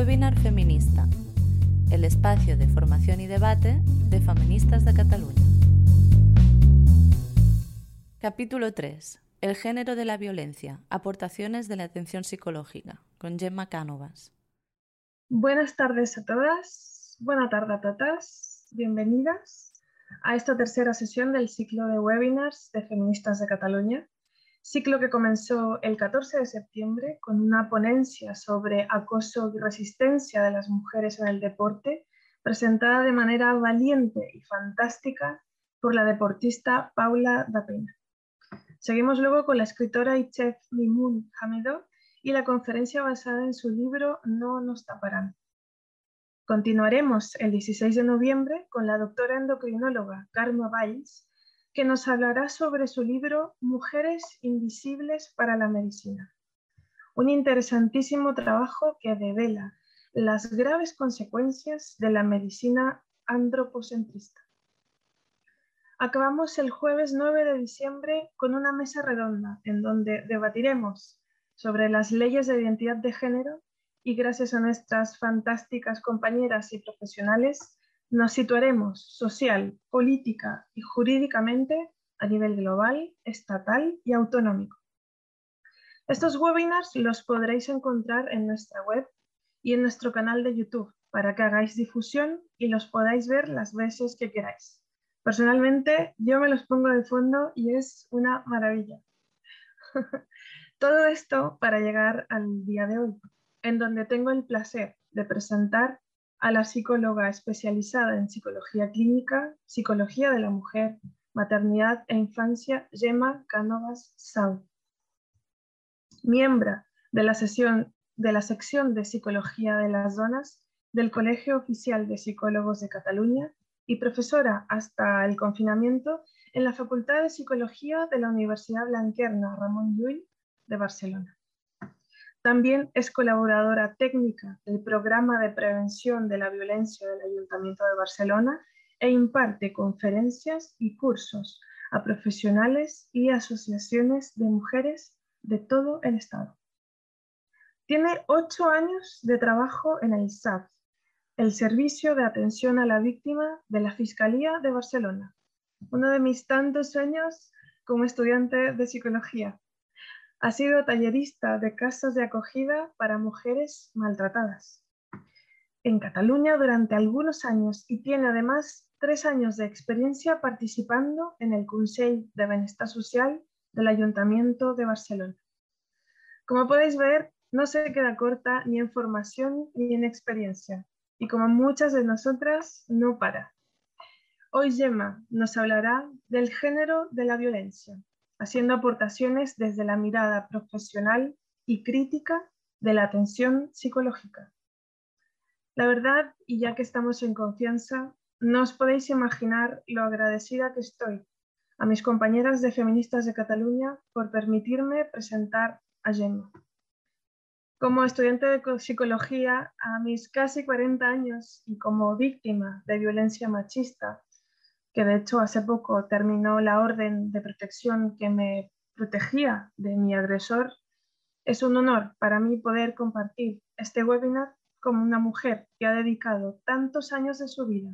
Webinar Feminista, el espacio de formación y debate de feministas de Cataluña. Capítulo 3. El género de la violencia. Aportaciones de la atención psicológica. Con Gemma Cánovas. Buenas tardes a todas. Buenas tardes a todas. Bienvenidas a esta tercera sesión del ciclo de webinars de feministas de Cataluña ciclo que comenzó el 14 de septiembre con una ponencia sobre acoso y resistencia de las mujeres en el deporte, presentada de manera valiente y fantástica por la deportista Paula Dapena. Seguimos luego con la escritora y chef Mimun Hamido y la conferencia basada en su libro No nos taparán. Continuaremos el 16 de noviembre con la doctora endocrinóloga Karma Valls que nos hablará sobre su libro Mujeres Invisibles para la Medicina, un interesantísimo trabajo que devela las graves consecuencias de la medicina antropocentrista. Acabamos el jueves 9 de diciembre con una mesa redonda en donde debatiremos sobre las leyes de identidad de género y gracias a nuestras fantásticas compañeras y profesionales nos situaremos social, política y jurídicamente a nivel global, estatal y autonómico. Estos webinars los podréis encontrar en nuestra web y en nuestro canal de YouTube para que hagáis difusión y los podáis ver las veces que queráis. Personalmente yo me los pongo de fondo y es una maravilla. Todo esto para llegar al día de hoy, en donde tengo el placer de presentar a la psicóloga especializada en psicología clínica, psicología de la mujer, maternidad e infancia, Gemma Cánovas Sau. Miembro de la, sesión, de la sección de psicología de las zonas del Colegio Oficial de Psicólogos de Cataluña y profesora hasta el confinamiento en la Facultad de Psicología de la Universidad Blanquerna Ramón Llull de Barcelona. También es colaboradora técnica del Programa de Prevención de la Violencia del Ayuntamiento de Barcelona e imparte conferencias y cursos a profesionales y asociaciones de mujeres de todo el Estado. Tiene ocho años de trabajo en el SAF, el Servicio de Atención a la Víctima de la Fiscalía de Barcelona, uno de mis tantos sueños como estudiante de psicología. Ha sido tallerista de casas de acogida para mujeres maltratadas en Cataluña durante algunos años y tiene además tres años de experiencia participando en el Consell de Bienestar Social del Ayuntamiento de Barcelona. Como podéis ver, no se queda corta ni en formación ni en experiencia y como muchas de nosotras, no para. Hoy Gemma nos hablará del género de la violencia, haciendo aportaciones desde la mirada profesional y crítica de la atención psicológica. La verdad, y ya que estamos en confianza, no os podéis imaginar lo agradecida que estoy a mis compañeras de Feministas de Cataluña por permitirme presentar a Gemma. Como estudiante de psicología a mis casi 40 años y como víctima de violencia machista, que de hecho hace poco terminó la orden de protección que me protegía de mi agresor, es un honor para mí poder compartir este webinar como una mujer que ha dedicado tantos años de su vida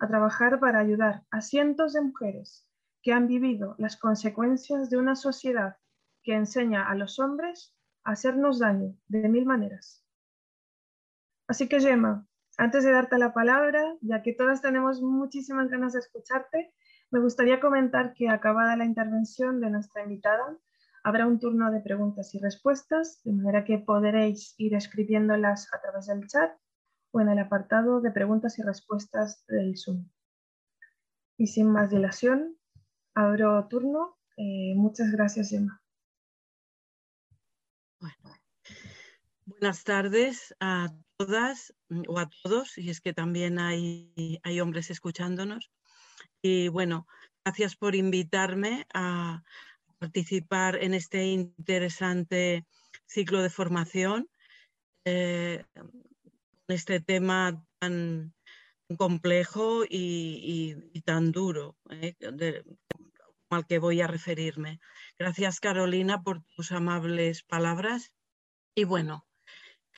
a trabajar para ayudar a cientos de mujeres que han vivido las consecuencias de una sociedad que enseña a los hombres a hacernos daño de mil maneras. Así que Gemma, antes de darte la palabra, ya que todas tenemos muchísimas ganas de escucharte, me gustaría comentar que acabada la intervención de nuestra invitada, habrá un turno de preguntas y respuestas, de manera que podréis ir escribiéndolas a través del chat o en el apartado de preguntas y respuestas del Zoom. Y sin más dilación, abro turno. Eh, muchas gracias, Emma. buenas tardes a todas mm, o a todos, y es que también hay, hay hombres escuchándonos. Y bueno, gracias por invitarme a participar en este interesante ciclo de formación, eh, este tema tan complejo y, tan duro eh, al que voy a referirme. Gracias Carolina por tus amables palabras. Y bueno,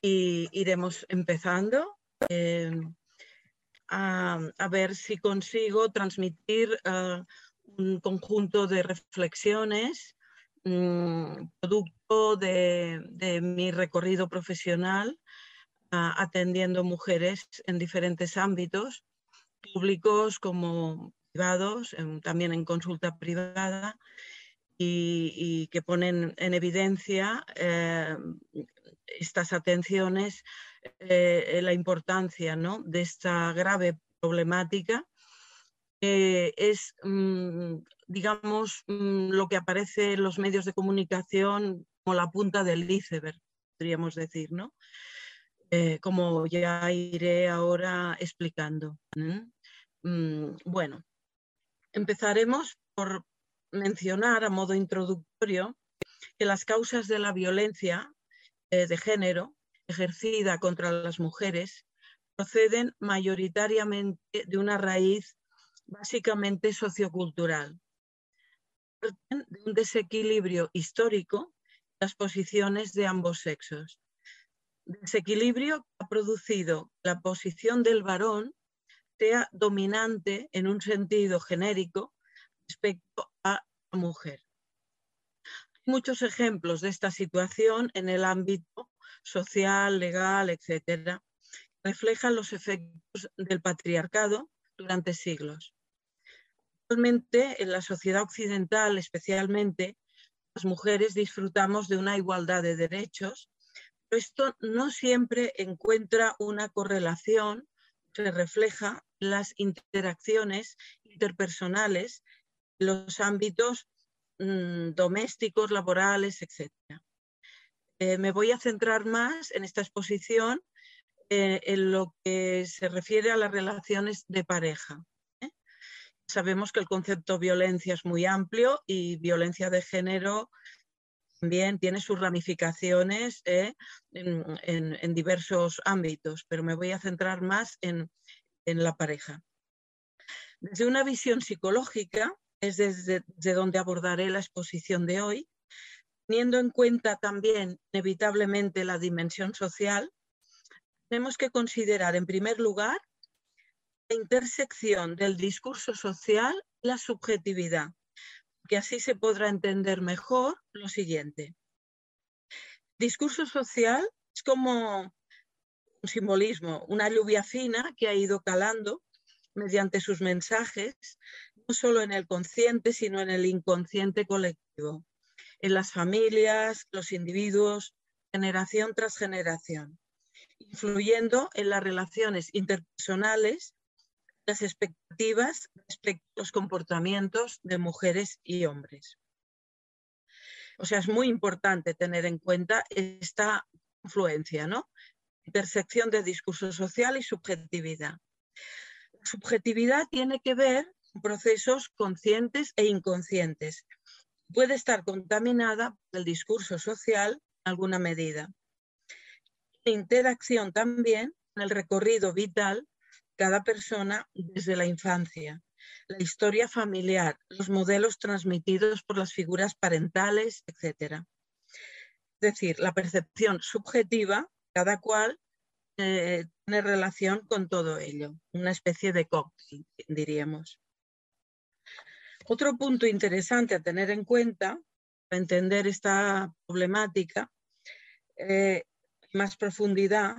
y iremos empezando em, a, ver si consigo transmitir ah, un conjunto de reflexiones mm, producto de, mi recorrido profesional ah, atendiendo mujeres en diferentes ámbitos, públicos como privados, también en consulta privada, y, que ponen en evidencia eh, estas atenciones, eh, la importancia de esta grave problemática. es, mm, digamos, mm, lo que aparece en los medios de comunicación como la punta del iceberg, podríamos decir, ¿no? Eh, como ya iré ahora explicando. Mm, bueno, empezaremos por mencionar a modo introductorio que las causas de la violencia eh, de género ejercida contra las mujeres proceden mayoritariamente de una raíz básicamente sociocultural, de un desequilibrio histórico en las posiciones de ambos sexos. Desequilibrio que ha producido la posición del varón sea dominante en un sentido genérico respecto a la mujer. Muchos ejemplos de esta situación en el ámbito social, legal, etcétera, reflejan los efectos del patriarcado durante siglos. Actualmente, en la sociedad occidental especialmente, las mujeres disfrutamos de una igualdad de derechos, pero esto no siempre encuentra una correlación, se refleja en las interacciones interpersonales los ámbitos mm, domésticos, laborales, etc. Eh, me voy a centrar más en esta exposición eh, en lo que se refiere a las relaciones de pareja. ¿eh? Sabemos que el concepto violencia es muy amplio y violencia de género también tiene sus ramificaciones en, diversos ámbitos, pero me voy a centrar más en la pareja. Desde una visión psicológica, es desde, donde abordaré la exposición de hoy, teniendo en cuenta también inevitablemente la dimensión social, tenemos que considerar en primer lugar la intersección del discurso social y la subjetividad, que así se podrá entender mejor lo siguiente. Discurso social es como un simbolismo, una lluvia fina que ha ido calando mediante sus mensajes solo en el consciente, sino en el inconsciente colectivo, en las familias, los individuos, generación tras generación, influyendo en las relaciones interpersonales, las expectativas los comportamientos de mujeres y hombres. O sea, es muy importante tener en cuenta esta influencia, ¿no? Intersección de discurso social y subjetividad. La subjetividad tiene que ver procesos conscientes e inconscientes. Puede estar contaminada por el discurso social en alguna medida. Interacción también con el recorrido vital cada persona desde la infancia, la historia familiar, los modelos transmitidos por las figuras parentales, etc. Es decir, la percepción subjetiva, cada cual eh, tiene relación con todo ello, una especie de cóctel, diríamos. Otro punto interesante a tener en cuenta para entender esta problemática eh, más profundidad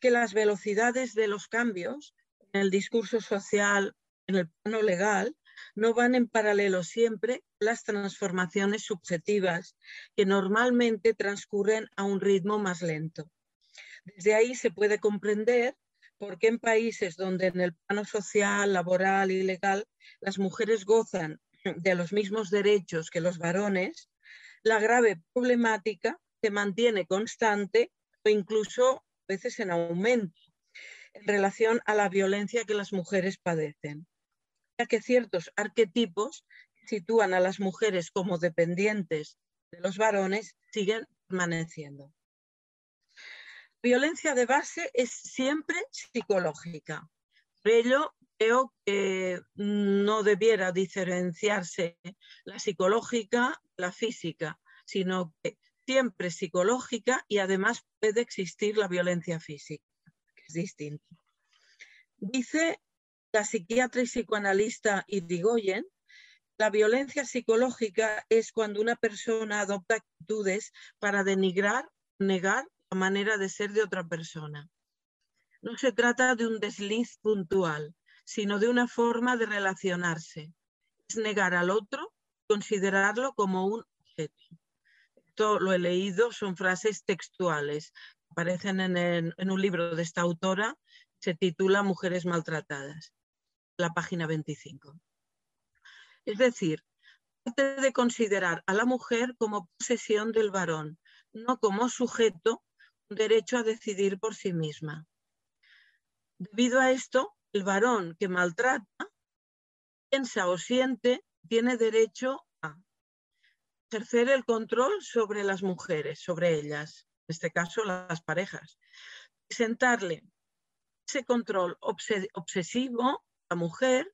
que las velocidades de los cambios en el discurso social, en el plano legal, no van en paralelo siempre las transformaciones subjetivas que normalmente transcurren a un ritmo más lento. Desde ahí se puede comprender porque en países donde en el plano social, laboral y legal las mujeres gozan de los mismos derechos que los varones, la grave problemática se mantiene constante o incluso a veces en aumento en relación a la violencia que las mujeres padecen, ya que ciertos arquetipos sitúan a las mujeres como dependientes de los varones siguen permaneciendo violencia de base es siempre psicológica. Por ello, creo que no debiera diferenciarse la psicológica la física, sino que siempre psicológica y además puede existir la violencia física, que es distinto. Dice la psiquiatra y psicoanalista Irigoyen, la violencia psicológica es cuando una persona adopta actitudes para denigrar, negar manera de ser de otra persona. No se trata de un desliz puntual, sino de una forma de relacionarse. Es negar al otro, considerarlo como un objeto. Esto lo he leído, son frases textuales. Aparecen en, un libro de esta autora, se titula Mujeres maltratadas, la página 25. Es decir, parte de considerar a la mujer como posesión del varón, no como sujeto un derecho a decidir por sí misma. Debido a esto, el varón que maltrata, piensa o siente, tiene derecho a ejercer el control sobre las mujeres, sobre ellas, en este caso las parejas, sentarle ese control obsesivo a la mujer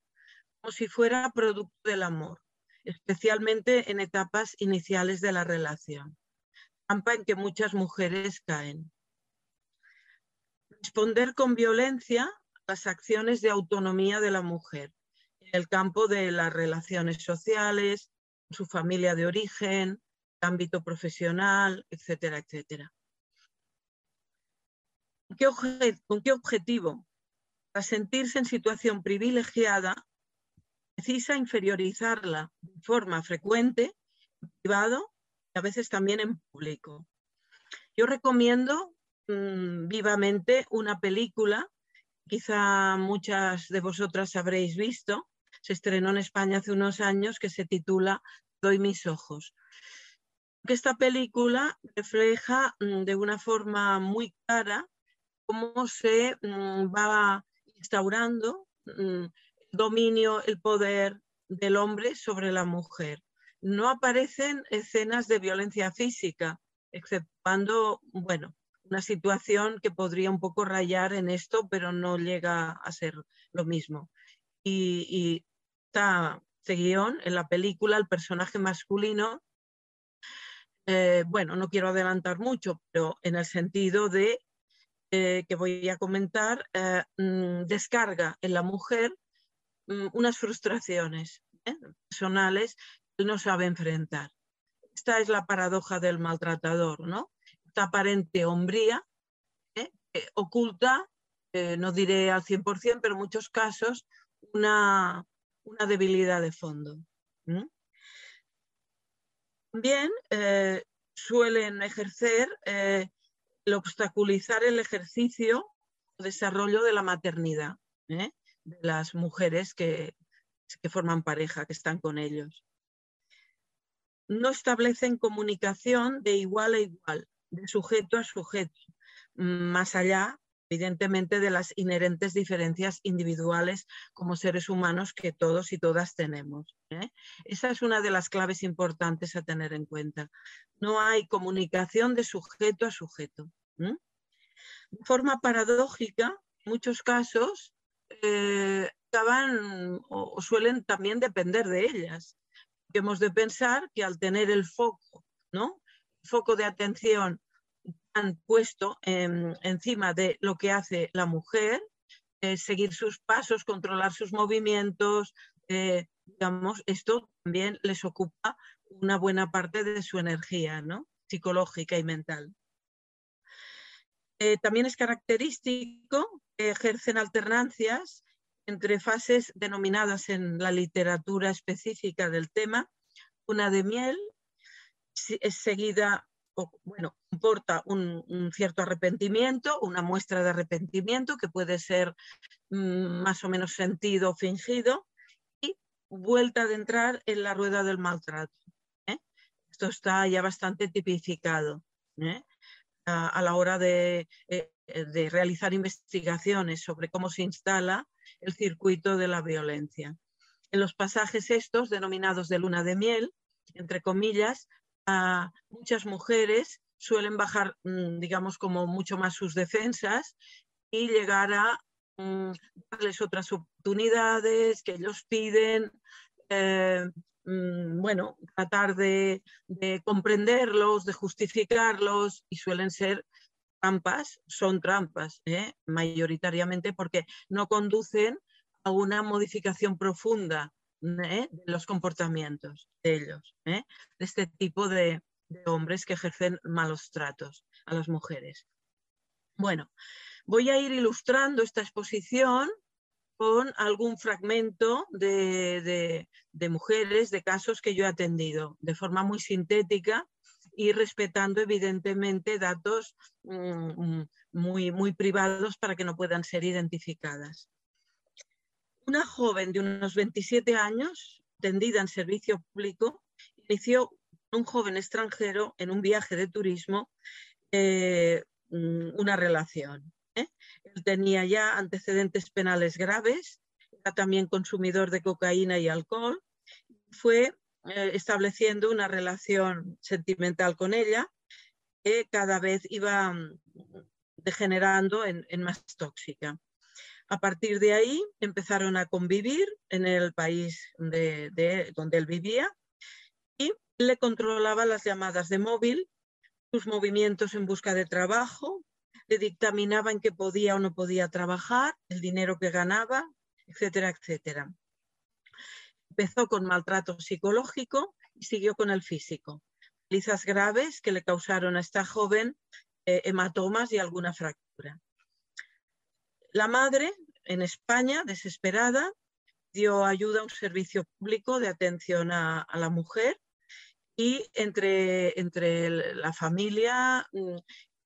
como si fuera producto del amor, especialmente en etapas iniciales de la relación, en que muchas mujeres caen. Responder con violencia a las acciones de autonomía de la mujer en el campo de las relaciones sociales, su familia de origen, ámbito profesional, etcétera, etcétera. ¿Con qué objetivo? Para sentirse en situación privilegiada precisa inferiorizarla de forma frecuente, en privado a veces también en público. Yo recomiendo mm, vivamente una película, quizá muchas de vosotras habréis visto, se estrenó en España hace unos años, que se titula Doy mis ojos. Esta película refleja mm, de una forma muy clara cómo se mm, va instaurando dominio, el poder del hombre sobre la mujer. No aparecen escenas de violencia física, exceptuando, bueno, una situación que podría un poco rayar en esto, pero no llega a ser lo mismo. Y, está este guion en la película, el personaje masculino, eh, bueno, no quiero adelantar mucho, pero en el sentido de eh, que voy a comentar, eh, mm, descarga en la mujer Mm, unas frustraciones personales no sabe enfrentar. Esta es la paradoja del maltratador, ¿no? Esta aparente hombría ¿eh? oculta, eh, no diré al 100%, pero en muchos casos, una, debilidad de fondo. También suelen ejercer el obstaculizar el ejercicio o desarrollo de la maternidad de las mujeres que, forman pareja, que están con ellos. No establecen comunicación de igual a igual, de sujeto a sujeto, más allá, evidentemente, de las inherentes diferencias individuales como seres humanos que todos y todas tenemos. ¿eh? Esa es una de las claves importantes a tener en cuenta. No hay comunicación de sujeto a sujeto. De forma paradójica, en muchos casos, eh, acaban o, suelen también depender de ellas. Hemos de pensar que al tener el foco, ¿no? Foco de atención han puesto encima de lo que hace la mujer, eh, seguir sus pasos, controlar sus movimientos, eh, digamos, esto también les ocupa una buena parte de su energía, ¿no? Psicológica y mental. también es característico ejercen alternancias entre fases denominadas en la literatura específica del tema. Una de miel es seguida, bueno, comporta un, cierto arrepentimiento, una muestra de arrepentimiento que puede ser mm, más o menos sentido o fingido, y vuelta de entrar en la rueda del maltrato. ¿eh? Esto está ya bastante tipificado. ¿eh? a, la hora de eh, de realizar investigaciones sobre cómo se instala el circuito de la violencia. En los pasajes estos, denominados de luna de miel, entre comillas, muchas mujeres suelen bajar, mm, digamos, como mucho más sus defensas y llegar a mm, darles otras oportunidades que ellos piden, eh, mm, bueno, tratar de, comprenderlos, de justificarlos y suelen ser trampas, son trampas, ¿eh? mayoritariamente porque no conducen a una modificación profunda ¿eh? de los comportamientos de ellos, ¿eh? de este tipo de, hombres que ejercen malos tratos a las mujeres. Bueno, voy a ir ilustrando esta exposición con algún fragmento de, mujeres, de casos que yo he atendido, de forma muy sintética y respetando evidentemente datos mm, muy, muy privados para que no puedan ser identificadas. Una joven de unos 27 años, tendida en servicio público, inició un joven extranjero en un viaje de turismo eh, mm, una relación. ¿eh? Él tenía ya antecedentes penales graves, era también consumidor de cocaína y alcohol, fue eh, estableciendo una relación sentimental con ella que cada vez iba mm, degenerando en más tóxica. A partir de ahí empezaron a convivir en el país de, donde él vivía y le controlaba las llamadas de móvil, sus movimientos en busca de trabajo, le dictaminaba en qué podía o no podía trabajar, el dinero que ganaba, etcétera, etcétera. Empezó con maltrato psicológico y siguió con el físico. Palizas graves que le causaron a esta joven eh, hematomas y alguna fractura. La madre, en España, desesperada, dio ayuda a un servicio público de atención a, la mujer y entre, entre la familia mm,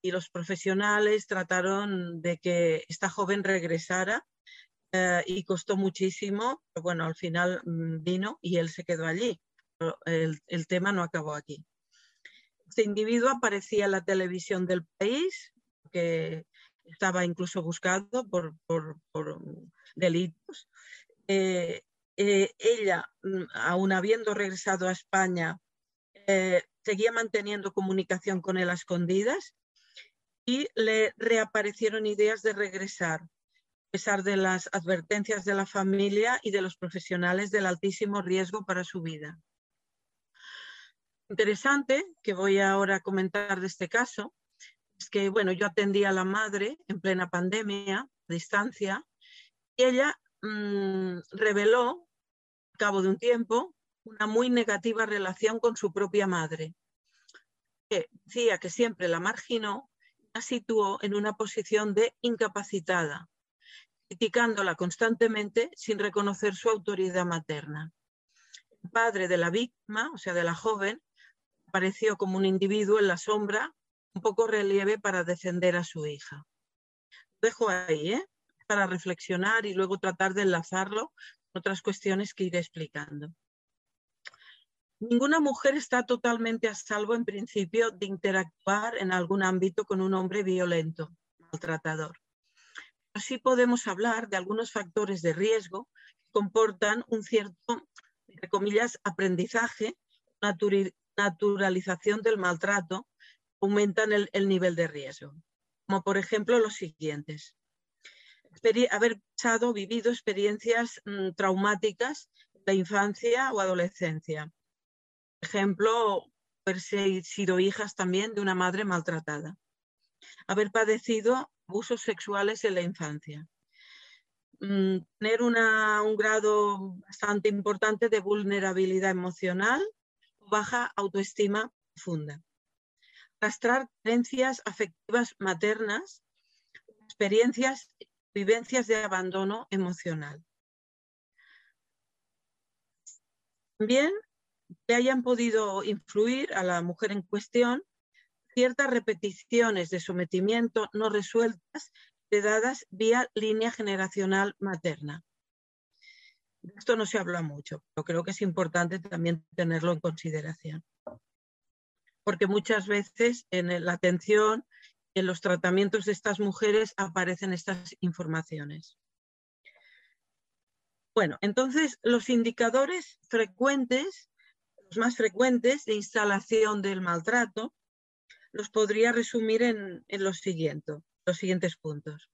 y los profesionales trataron de que esta joven regresara eh, y costó muchísimo, pero bueno, al final mm, vino y él se quedó allí. el, el tema no acabó aquí. Este individuo aparecía en la televisión del país, que estaba incluso buscado por, delitos. Eh, eh, ella, mm, aún habiendo regresado a España, seguía manteniendo comunicación con él a escondidas y le reaparecieron ideas de regresar, pesar de las advertencias de la familia y de los profesionales del altísimo riesgo para su vida. Interesante que voy ahora a comentar de este caso que, bueno, yo atendí a la madre en plena pandemia, a distancia, y ella mm, reveló, al cabo de un tiempo, una muy negativa relación con su propia madre. Que decía que siempre la marginó la situó en una posición de incapacitada, criticándola constantemente sin reconocer su autoridad materna. El padre de la víctima, o sea, de la joven, apareció como un individuo en la sombra un poco relieve para defender a su hija. Dejo ahí, ¿eh? para reflexionar y luego tratar de enlazarlo con otras cuestiones que iré explicando. Ninguna mujer está totalmente a salvo en principio de interactuar en algún ámbito con un hombre violento, maltratador. Pero sí podemos hablar de algunos factores de riesgo que comportan un cierto, entre comillas, aprendizaje, naturalización del maltrato aumentan el, nivel de riesgo, como por ejemplo los siguientes. haber pasado, vivido experiencias mm, traumáticas la infancia o adolescencia. Por ejemplo, haber sido hijas también de una madre maltratada. Haber padecido abusos sexuales en la infancia. Mm, tener un grado bastante importante de vulnerabilidad emocional o baja autoestima profunda arrastrar creencias afectivas maternas, experiencias, vivencias de abandono emocional. También le hayan podido influir a la mujer en cuestión ciertas repeticiones de sometimiento no resueltas dadas vía línea generacional materna. De esto no se habla mucho, pero creo que es importante también tenerlo en consideración porque muchas veces en la atención, en los tratamientos de estas mujeres aparecen estas informaciones. Bueno, entonces los indicadores frecuentes, los más frecuentes de instalación del maltrato, los podría resumir en, los, siguientes puntos.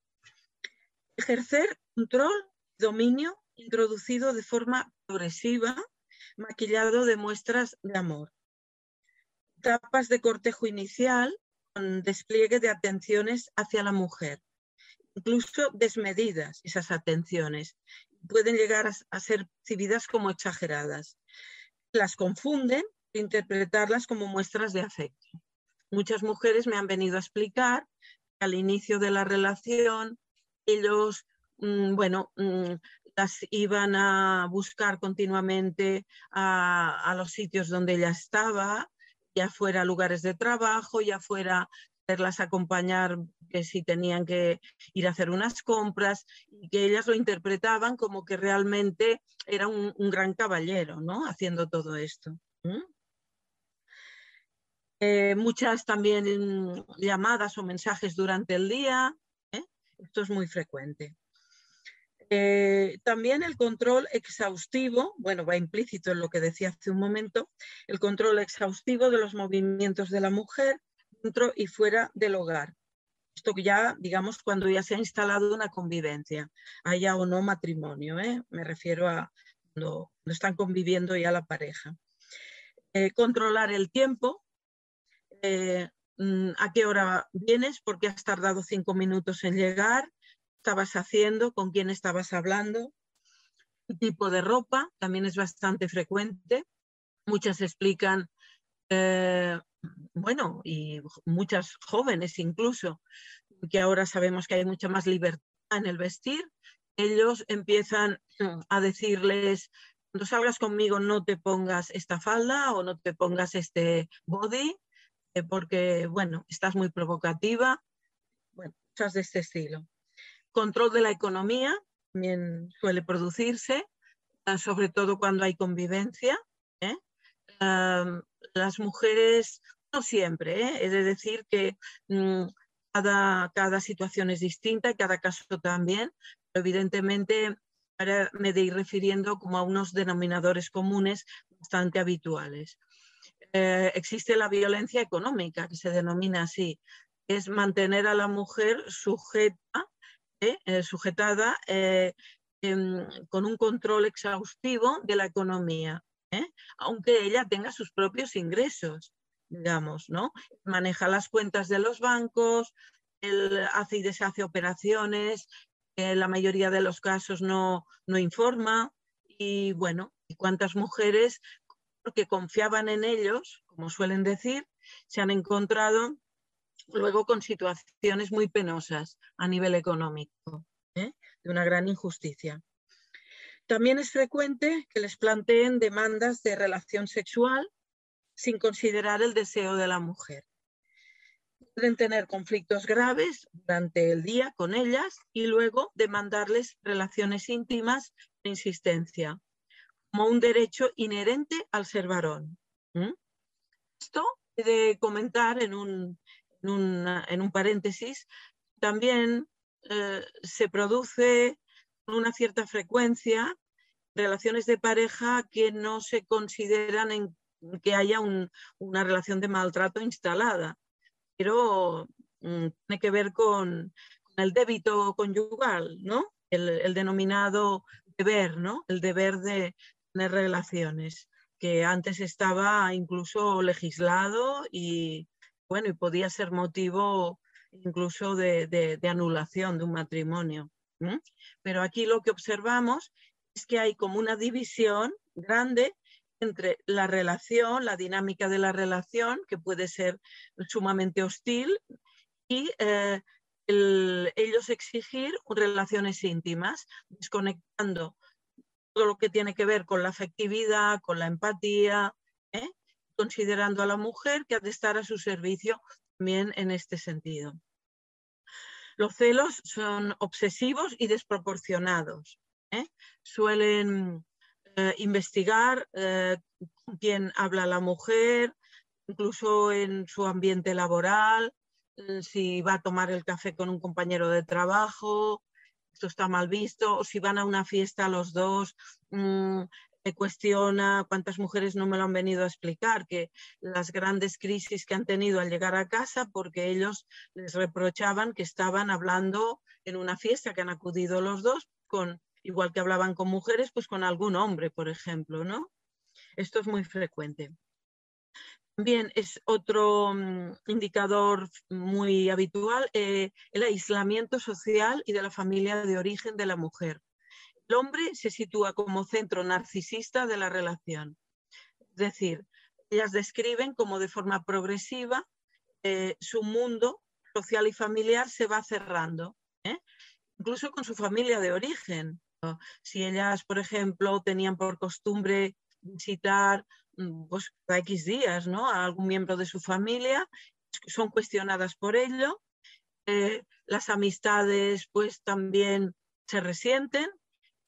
Ejercer control, dominio introducido de forma progresiva maquillado de muestras de amor. Etapas de cortejo inicial con despliegue de atenciones hacia la mujer, incluso desmedidas esas atenciones. Pueden llegar a, ser percibidas como exageradas. Las confunden interpretarlas como muestras de afecto. Muchas mujeres me han venido a explicar que al inicio de la relación ellos, mm, bueno, mm, las iban a buscar continuamente a, los sitios donde ella estaba, ya fuera lugares de trabajo, ya fuera hacerlas acompañar que si tenían que ir a hacer unas compras y que ellas lo interpretaban como que realmente era un, gran caballero, ¿no? Haciendo todo esto. Eh, muchas también llamadas o mensajes durante el día. ¿eh? Esto es muy frecuente. Eh, también el control exhaustivo, bueno, va implícito en lo que decía hace un momento, el control exhaustivo de los movimientos de la mujer dentro y fuera del hogar. Esto ya, digamos, cuando ya se ha instalado una convivencia, haya o no matrimonio, me refiero a cuando, están conviviendo ya la pareja. Controlar el tiempo, mm, a qué hora vienes, porque has tardado cinco minutos en llegar, estabas haciendo, con quién estabas hablando, qué tipo de ropa, también es bastante frecuente. Muchas explican, eh, bueno, y muchas jóvenes incluso, que ahora sabemos que hay mucha más libertad en el vestir, ellos empiezan a decirles, cuando salgas conmigo no te pongas esta falda o no te pongas este body, eh, porque, bueno, estás muy provocativa, bueno, de este estilo. Control de la economía también suele producirse, ah, sobre todo cuando hay convivencia. ¿eh? las mujeres, no siempre, ¿eh? he de decir que mm, cada, cada situación es distinta y cada caso también, pero evidentemente ahora me de ir refiriendo como a unos denominadores comunes bastante habituales. Eh, existe la violencia económica, que se denomina así, es mantener a la mujer sujeta eh, sujetada eh, con un control exhaustivo de la economía, aunque ella tenga sus propios ingresos, digamos, ¿no? Maneja las cuentas de los bancos, hace y deshace operaciones, la mayoría de los casos no, no informa y bueno, y cuántas mujeres que confiaban en ellos, como suelen decir, se han encontrado luego con situaciones muy penosas a nivel económico, ¿eh? de una gran injusticia. También es frecuente que les planteen demandas de relación sexual sin considerar el deseo de la mujer. Pueden tener conflictos graves durante el día con ellas y luego demandarles relaciones íntimas de insistencia, como un derecho inherente al ser varón. Esto he de comentar en un, en, un paréntesis, también eh, se produce con una cierta frecuencia relaciones de pareja que no se consideran en que haya una relación de maltrato instalada, pero mm, tiene que ver con, el débito conyugal, ¿no? El, denominado deber, ¿no? El deber de tener relaciones, que antes estaba incluso legislado y, bueno, y podía ser motivo incluso de, anulación de un matrimonio. Pero aquí lo que observamos es que hay como una división grande entre la relación, la dinámica de la relación, que puede ser sumamente hostil, y eh, ellos exigir relaciones íntimas, desconectando lo que tiene que ver con la afectividad, con la empatía, ¿eh? considerando a la mujer que ha de estar a su servicio también en este sentido. Los celos son obsesivos y desproporcionados. ¿eh? Suelen eh, investigar eh, con quién habla la mujer, incluso en su ambiente laboral, si va a tomar el café con un compañero de trabajo, esto está mal visto, o si van a una fiesta los dos, mm, cuestiona, cuántas mujeres no me lo han venido a explicar, que las grandes crisis que han tenido al llegar a casa porque ellos les reprochaban que estaban hablando en una fiesta que han acudido los dos, con, igual que hablaban con mujeres, pues con algún hombre, por ejemplo, ¿no? Esto es muy frecuente. También es otro mm, indicador muy habitual eh, el aislamiento social y de la familia de origen de la mujer. El hombre se sitúa como centro narcisista de la relación. Es decir, ellas describen como de forma progresiva eh, su mundo social y familiar se va cerrando, ¿eh? incluso con su familia de origen. Si ellas, por ejemplo, tenían por costumbre visitar pues, cada X días ¿no? a algún miembro de su familia, son cuestionadas por ello. Eh, las amistades pues también se resienten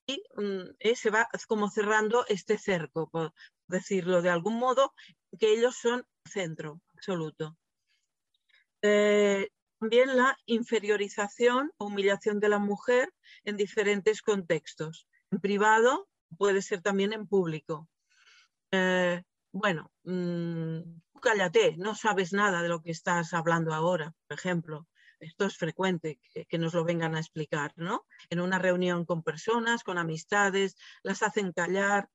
y mm, se va como cerrando este cerco, por decirlo de algún modo, que ellos son centro absoluto. Eh, también la inferiorización o humillación de la mujer en diferentes contextos. En privado puede ser también en público. Eh, bueno, mmm, cállate, no sabes nada de lo que estás hablando ahora, por ejemplo. Esto es frecuente que, nos lo vengan a explicar, ¿no? En una reunión con personas, con amistades, las hacen callar,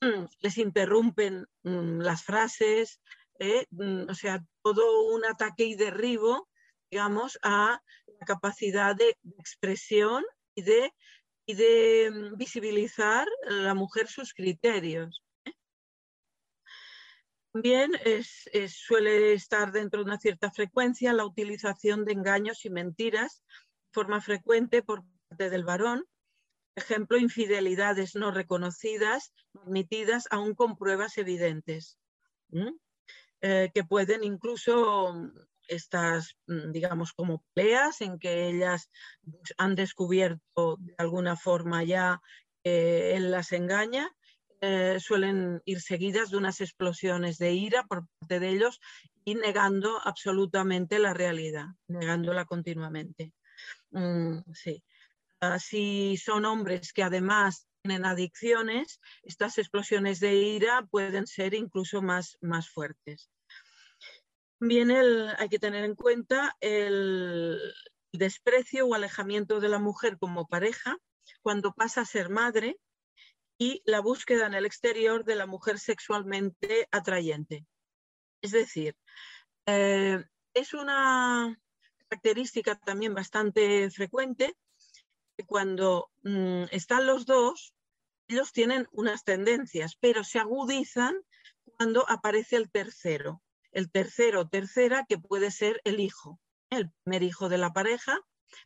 les interrumpen mm, las frases, ¿eh? mm, o sea, todo un ataque y derribo, digamos, a la capacidad de expresión y de, y de mm, visibilizar la mujer sus criterios. ¿Eh? También suele estar dentro de una cierta frecuencia la utilización de engaños y mentiras forma frecuente por parte del varón, ejemplo, infidelidades no reconocidas, admitidas aún con pruebas evidentes. Eh, que pueden incluso estas, mm, digamos, como peleas en que ellas han descubierto de alguna forma ya que él las engaña, eh, suelen ir seguidas de unas explosiones de ira por parte de ellos y negando absolutamente la realidad, negándola continuamente. Mm, sí. Si son hombres que además tienen adicciones, estas explosiones de ira pueden ser incluso más, más fuertes. También hay que tener en cuenta el desprecio o alejamiento de la mujer como pareja cuando pasa a ser madre y la búsqueda en el exterior de la mujer sexualmente atrayente. Es decir, eh, es una característica también bastante frecuente cuando mm, están los dos, ellos tienen unas tendencias, pero se agudizan cuando aparece el tercero. El tercero o tercera, que puede ser el hijo. El primer hijo de la pareja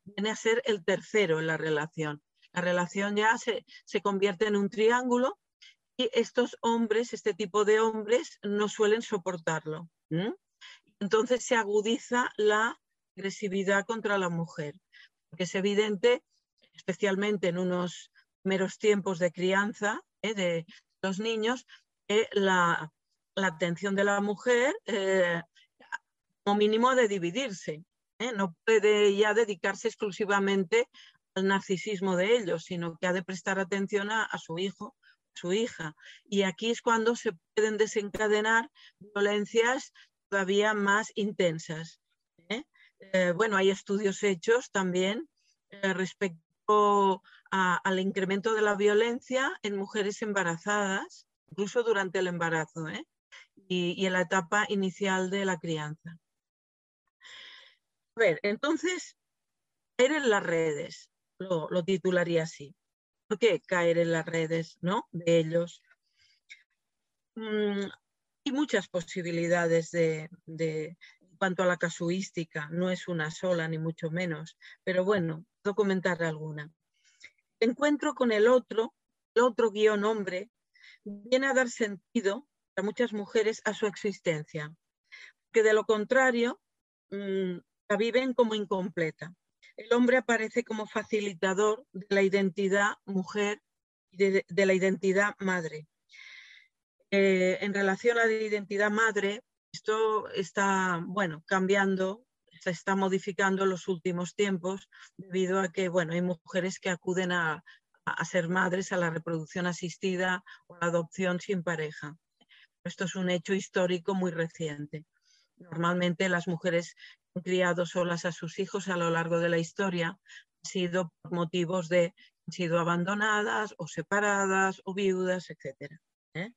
viene a ser el tercero en la relación. La relación ya se, convierte en un triángulo y estos hombres, este tipo de hombres, no suelen soportarlo. Entonces se agudiza la agresividad contra la mujer, porque es evidente especialmente en unos primeros tiempos de crianza ¿eh? de los niños, la, atención de la mujer eh, como mínimo de dividirse. ¿eh? No puede ya dedicarse exclusivamente al narcisismo de ellos, sino que ha de prestar atención a, su hijo, su hija. Y aquí es cuando se pueden desencadenar violencias todavía más intensas. bueno, hay estudios hechos también respecto al incremento de la violencia en mujeres embarazadas, incluso durante el embarazo ¿eh? y, en la etapa inicial de la crianza. A ver, entonces, caer en las redes, lo, titularía así. ¿Por qué caer en las redes ¿no? de ellos? Mm, hay muchas posibilidades de, de, en cuanto a la casuística, no es una sola ni mucho menos, pero bueno, comentar alguna. Encuentro con el otro, el otro guion hombre, viene a dar sentido a muchas mujeres a su existencia, que de lo contrario mm, la viven como incompleta. El hombre aparece como facilitador de la identidad mujer y de, la identidad madre. Eh, en relación a la identidad madre, esto está, bueno, cambiando se está modificando en los últimos tiempos debido a que bueno, hay mujeres que acuden a, ser madres, a la reproducción asistida o a la adopción sin pareja. Esto es un hecho histórico muy reciente. Normalmente las mujeres criado solas a sus hijos a lo largo de la historia han sido por motivos de han sido abandonadas o separadas o viudas, etc. ¿eh?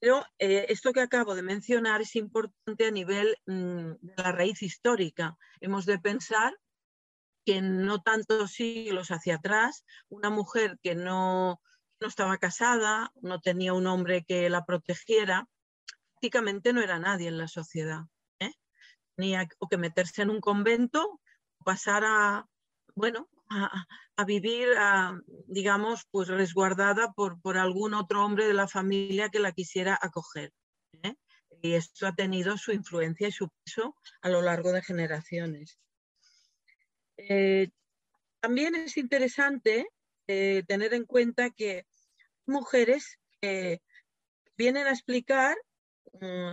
Pero eh, esto que acabo de mencionar es importante a nivel mm, de la raíz histórica. Hemos de pensar que no tantos siglos hacia atrás, una mujer que no, no estaba casada, no tenía un hombre que la protegiera, prácticamente no era nadie en la sociedad. O que meterse en un convento, pasar a, bueno, a, vivir, digamos, pues resguardada por, por, algún otro hombre de la familia que la quisiera acoger. ¿eh? Y esto ha tenido su influencia y su peso a lo largo de generaciones. Eh, también es interesante eh, tener en cuenta que mujeres vienen a explicar, mm,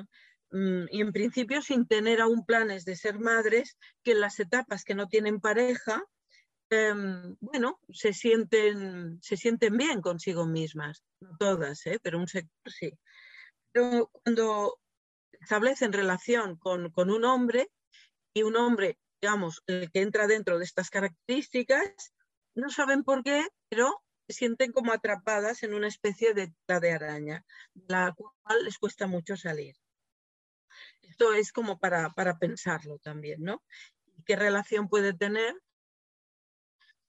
y en principio sin tener aún planes de ser madres, que en las etapas que no tienen pareja, em, bueno, se sienten, se sienten bien consigo mismas, no todas, ¿eh? pero un sector sí. Pero cuando establecen relación con, con un hombre y un hombre digamos, el que entra dentro de estas características, no saben por qué, pero se sienten como atrapadas en una especie de tela de araña, la cual les cuesta mucho salir. Esto es como para, pensarlo también, ¿no? ¿Qué relación puede tener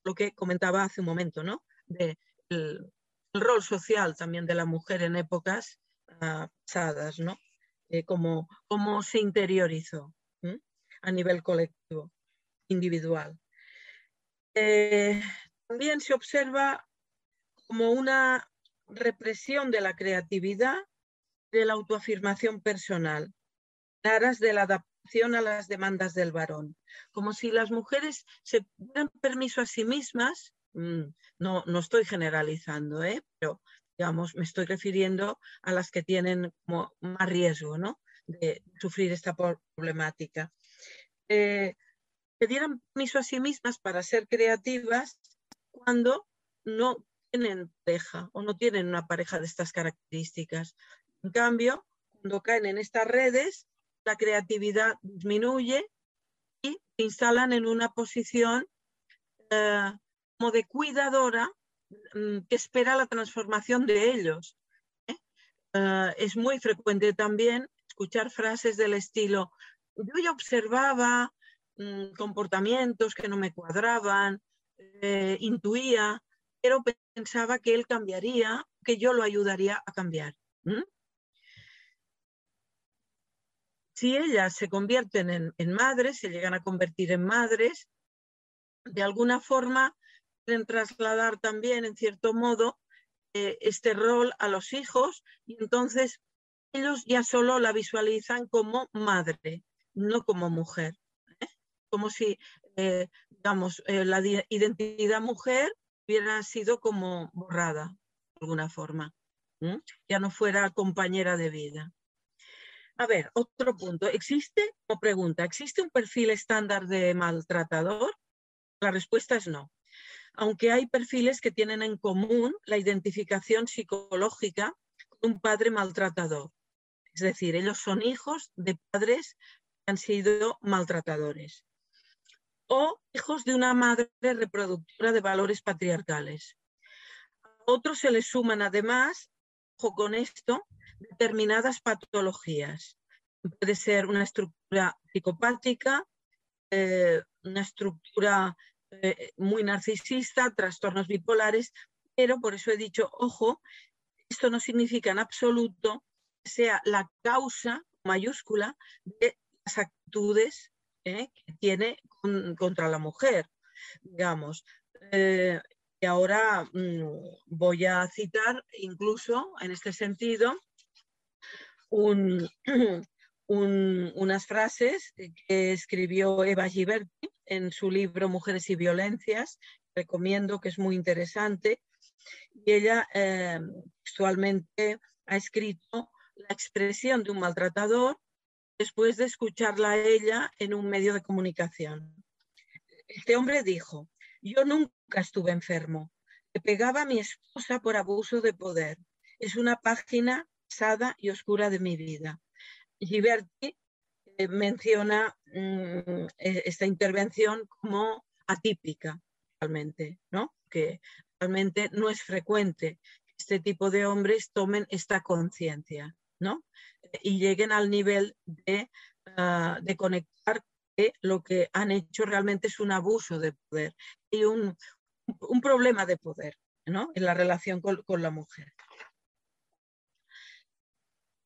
lo que comentaba hace un momento, ¿no? De el, rol social también de la mujer en épocas ah, pasadas, ¿no? Eh, cómo, se interiorizó a nivel colectivo, individual. Eh, también se observa como una represión de la creatividad, de la autoafirmación personal, aras de la adaptación a las demandas del varón, como si las mujeres se dieran permiso a sí mismas, mm, no, no estoy generalizando, ¿eh? pero digamos, me estoy refiriendo a las que tienen como más riesgo ¿no? de sufrir esta problemática eh, dieran permiso a sí mismas para ser creativas cuando no tienen pareja o no tienen una pareja de estas características. En cambio, cuando caen en estas redes, la creatividad disminuye y se instalan en una posición eh, como de cuidadora mm, que espera la transformación de ellos. ¿eh? Eh, es muy frecuente también escuchar frases del estilo, yo ya observaba mm, comportamientos que no me cuadraban, intuía, pero pensaba que él cambiaría, que yo lo ayudaría a cambiar. Si ellas se convierten en, madres, se llegan a convertir en madres, de alguna forma pueden trasladar también, en cierto modo, eh, este rol a los hijos y entonces ellos ya solo la visualizan como madre, no como mujer. ¿eh? Como si, eh, digamos, la identidad mujer hubiera sido como borrada de alguna forma. Ya no fuera compañera de vida. A ver, otro punto. ¿Existe, o pregunta, ¿existe un perfil estándar de maltratador? La respuesta es no. Aunque hay perfiles que tienen en común la identificación psicológica con un padre maltratador. Es decir, ellos son hijos de padres han sido maltratadores o hijos de una madre reproductora de valores patriarcales. Otros se les suman además, ojo con esto, determinadas patologías. Puede ser una estructura psicopática, eh, una estructura eh, muy narcisista, trastornos bipolares, pero por eso he dicho, ojo, esto no significa en absoluto que sea la causa mayúscula de actitudes ¿eh? que tiene contra la mujer, digamos. Y ahora mm, voy a citar incluso en este sentido unas frases que escribió Eva Giberti en su libro Mujeres y Violencias, recomiendo que es muy interesante, y ella eh, textualmente ha escrito la expresión de un maltratador después de escucharla a ella en un medio de comunicación. Este hombre dijo, yo nunca estuve enfermo, le pegaba a mi esposa por abuso de poder. Es una página y oscura de mi vida. Giberti eh, menciona mm, e, esta intervención como atípica, realmente, ¿no? que realmente no es frecuente que este tipo de hombres tomen esta conciencia. ¿no? Y lleguen al nivel de, ah, conectar que lo que han hecho realmente es un abuso de poder y un, problema de poder ¿no? en la relación con la mujer.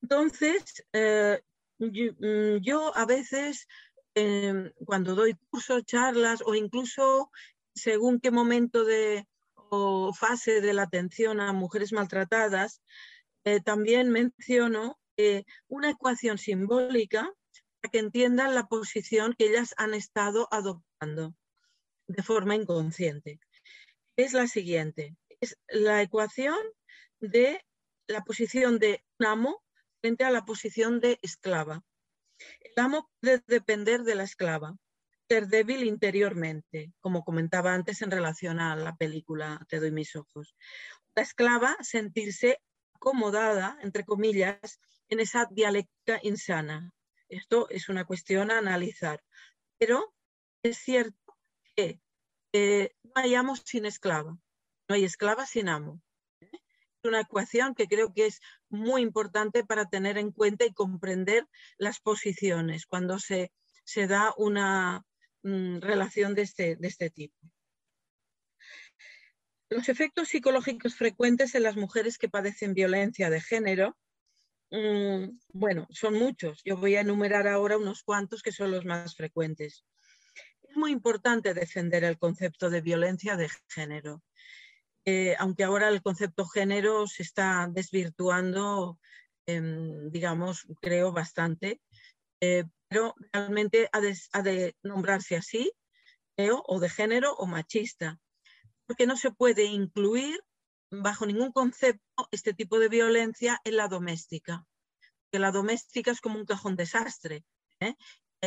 Entonces, eh, mm, yo, a veces, em, cuando doy cursos, charlas o incluso según qué momento de, o fase de la atención a mujeres maltratadas, eh, también menciono una ecuación simbólica para que entiendan la posición que ellas han estado adoptando de forma inconsciente. Es la siguiente, es la ecuación de la posición de un amo frente a la posición de esclava. El amo puede depender de la esclava, ser débil interiormente, como comentaba antes en relación a la película Te doy mis ojos. La esclava sentirse acomodada, entre comillas, en esa dialéctica insana. Esto es una cuestión a analizar. Pero es cierto que eh, no hay amo sin esclava, no hay esclava sin amo una ecuación que creo que es muy importante para tener en cuenta y comprender las posiciones cuando se, se da una mm, relación de este, de este tipo. Los efectos psicológicos frecuentes en las mujeres que padecen violencia de género, mm, bueno, son muchos. Yo voy a enumerar ahora unos cuantos que son los más frecuentes. Es muy importante defender el concepto de violencia de género. Eh, aunque ahora el concepto género se está desvirtuando, em, digamos, creo bastante, eh, pero realmente ha de, nombrarse así, o de género o machista, porque no se puede incluir bajo ningún concepto este tipo de violencia en la doméstica, que la doméstica es como un cajón desastre, ¿eh?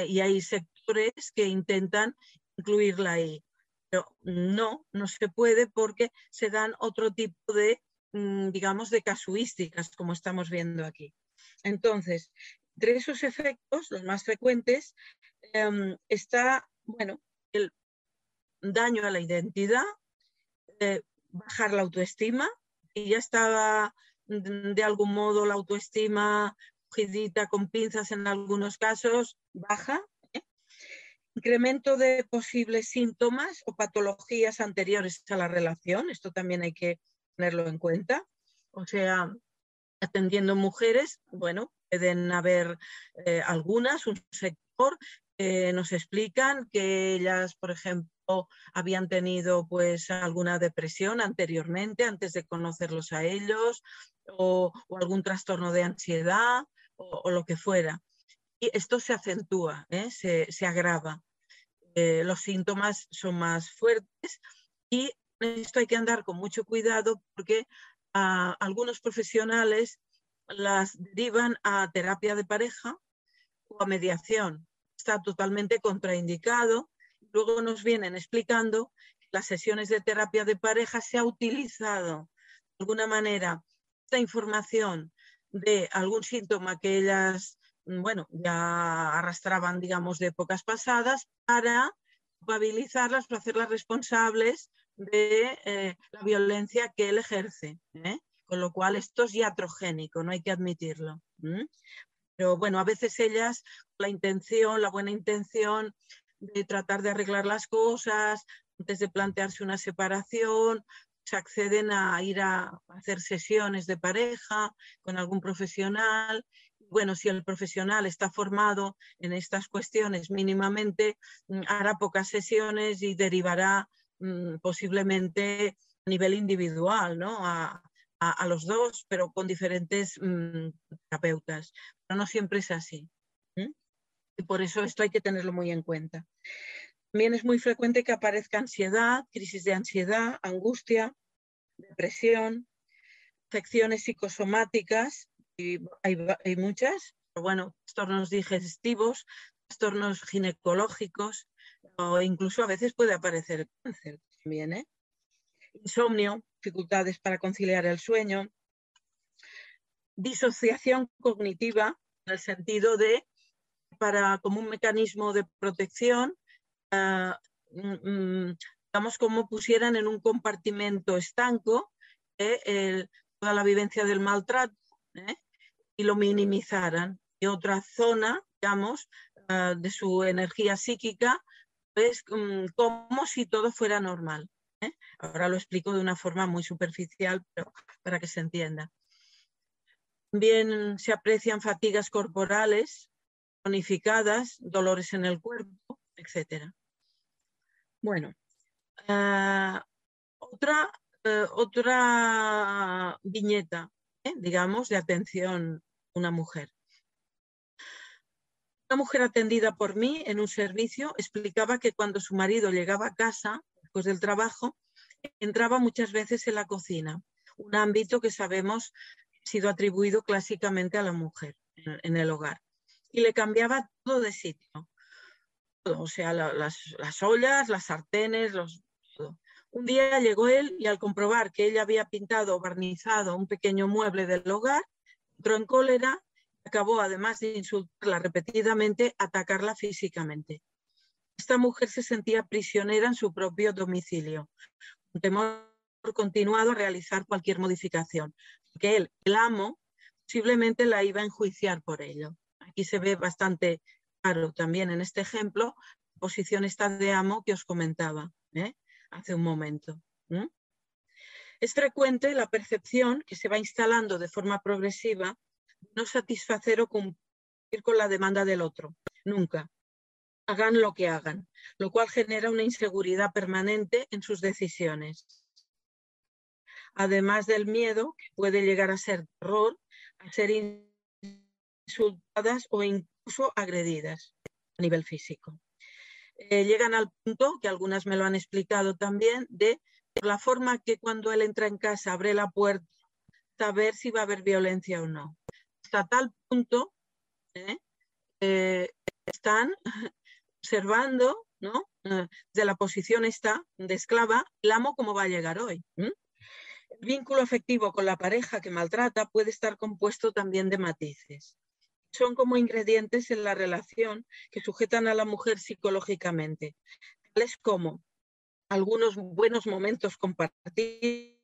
y hay sectores que intentan incluirla ahí pero no, no se puede porque se dan otro tipo de, mm, digamos, de casuísticas, como estamos viendo aquí. Entonces, entre esos efectos, los más frecuentes, em, está, bueno, el daño a la identidad, eh, bajar la autoestima, y ya estaba mm, de algún modo la autoestima cogidita con pinzas en algunos casos, baja, incremento de posibles síntomas o patologías anteriores a la relación, esto también hay que tenerlo en cuenta. O sea, atendiendo mujeres, bueno, pueden haber eh, algunas, un sector, que nos explican que ellas, por ejemplo, habían tenido pues alguna depresión anteriormente, antes de conocerlos a ellos, o, algún trastorno de ansiedad, o, lo que fuera. Y esto se acentúa, ¿eh? se, se agrava. Eh, los síntomas son más fuertes y esto hay que andar con mucho cuidado porque a algunos profesionales las derivan a terapia de pareja o a mediación. Está totalmente contraindicado. Luego nos vienen explicando que las sesiones de terapia de pareja se ha utilizado de alguna manera esta información de algún síntoma que ellas bueno, ya arrastraban, digamos, de épocas pasadas para culpabilizarlas, para hacerlas responsables de eh, la violencia que él ejerce. ¿eh? Con lo cual esto es iatrogénico, no hay que admitirlo. Pero bueno, a veces ellas, la intención, la buena intención de tratar de arreglar las cosas, antes de plantearse una separación, se acceden a ir a hacer sesiones de pareja con algún profesional bueno, si el profesional está formado en estas cuestiones mínimamente, mm, hará pocas sesiones y derivará mm, posiblemente a nivel individual, ¿no? A, los dos, pero con diferentes mm, terapeutas. Pero no siempre es así. Y por eso esto hay que tenerlo muy en cuenta. También es muy frecuente que aparezca ansiedad, crisis de ansiedad, angustia, depresión, afecciones psicosomáticas hay, muchas, pero bueno, trastornos digestivos, trastornos ginecológicos, o incluso a veces puede aparecer cáncer también, ¿eh? Insomnio, dificultades para conciliar el sueño, disociación cognitiva, en el sentido de, para, como un mecanismo de protección, mm, digamos como pusieran en un compartimento estanco eh, toda la vivencia del maltrato, ¿eh? Y lo minimizaran. Y otra zona, digamos, ah, de su energía psíquica, es mm, como si todo fuera normal. ¿eh? Ahora lo explico de una forma muy superficial, pero para que se entienda. También se aprecian fatigas corporales, tonificadas, dolores en el cuerpo, etc. Bueno, ah, otra, eh, otra viñeta, ¿eh? digamos, de atención una mujer. Una mujer atendida por mí en un servicio explicaba que cuando su marido llegaba a casa, después del trabajo, entraba muchas veces en la cocina, un ámbito que sabemos ha sido atribuido clásicamente a la mujer en, el hogar, y le cambiaba todo de sitio. o sea, las, ollas, las sartenes, los, Un día llegó él y al comprobar que ella había pintado o barnizado un pequeño mueble del hogar, entró en cólera acabó, además de insultarla repetidamente, atacarla físicamente. Esta mujer se sentía prisionera en su propio domicilio, con temor continuado a realizar cualquier modificación, porque él, el amo, posiblemente la iba a enjuiciar por ello. Aquí se ve bastante claro también en este ejemplo posición esta de amo que os comentaba ¿eh? hace un momento. Es frecuente la percepción que se va instalando de forma progresiva no satisfacer o cumplir con la demanda del otro, nunca. Hagan lo que hagan, lo cual genera una inseguridad permanente en sus decisiones. Además del miedo, que puede llegar a ser terror, a ser insultadas o incluso agredidas a nivel físico. Eh, llegan al punto, que algunas me lo han explicado también, de la forma que cuando él entra en casa abre la puerta, saber si va a haber violencia o no hasta tal punto ¿eh? Están observando, ¿no? De la posición esta de esclava, el amo cómo va a llegar hoy. El vínculo afectivo con la pareja que maltrata puede estar compuesto también de matices. Son como ingredientes en la relación que sujetan a la mujer psicológicamente, tales como algunos buenos momentos compartidos,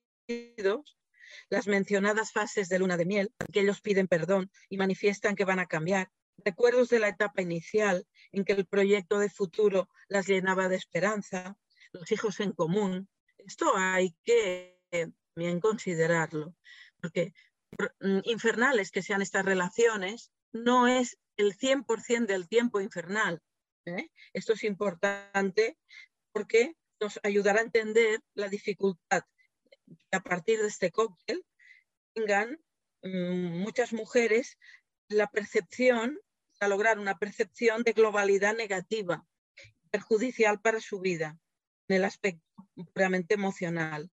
las mencionadas fases de luna de miel, que ellos piden perdón y manifiestan que van a cambiar, recuerdos de la etapa inicial en que el proyecto de futuro las llenaba de esperanza, los hijos en común. Esto hay que bien considerarlo, porque mm, infernales que sean estas relaciones, no es el 100% del tiempo infernal. ¿eh? Esto es importante porque nos ayudará a entender la dificultad a partir de este cóctel tengan mm, muchas mujeres la percepción, a lograr una percepción de globalidad negativa, perjudicial para su vida, en el aspecto puramente emocional.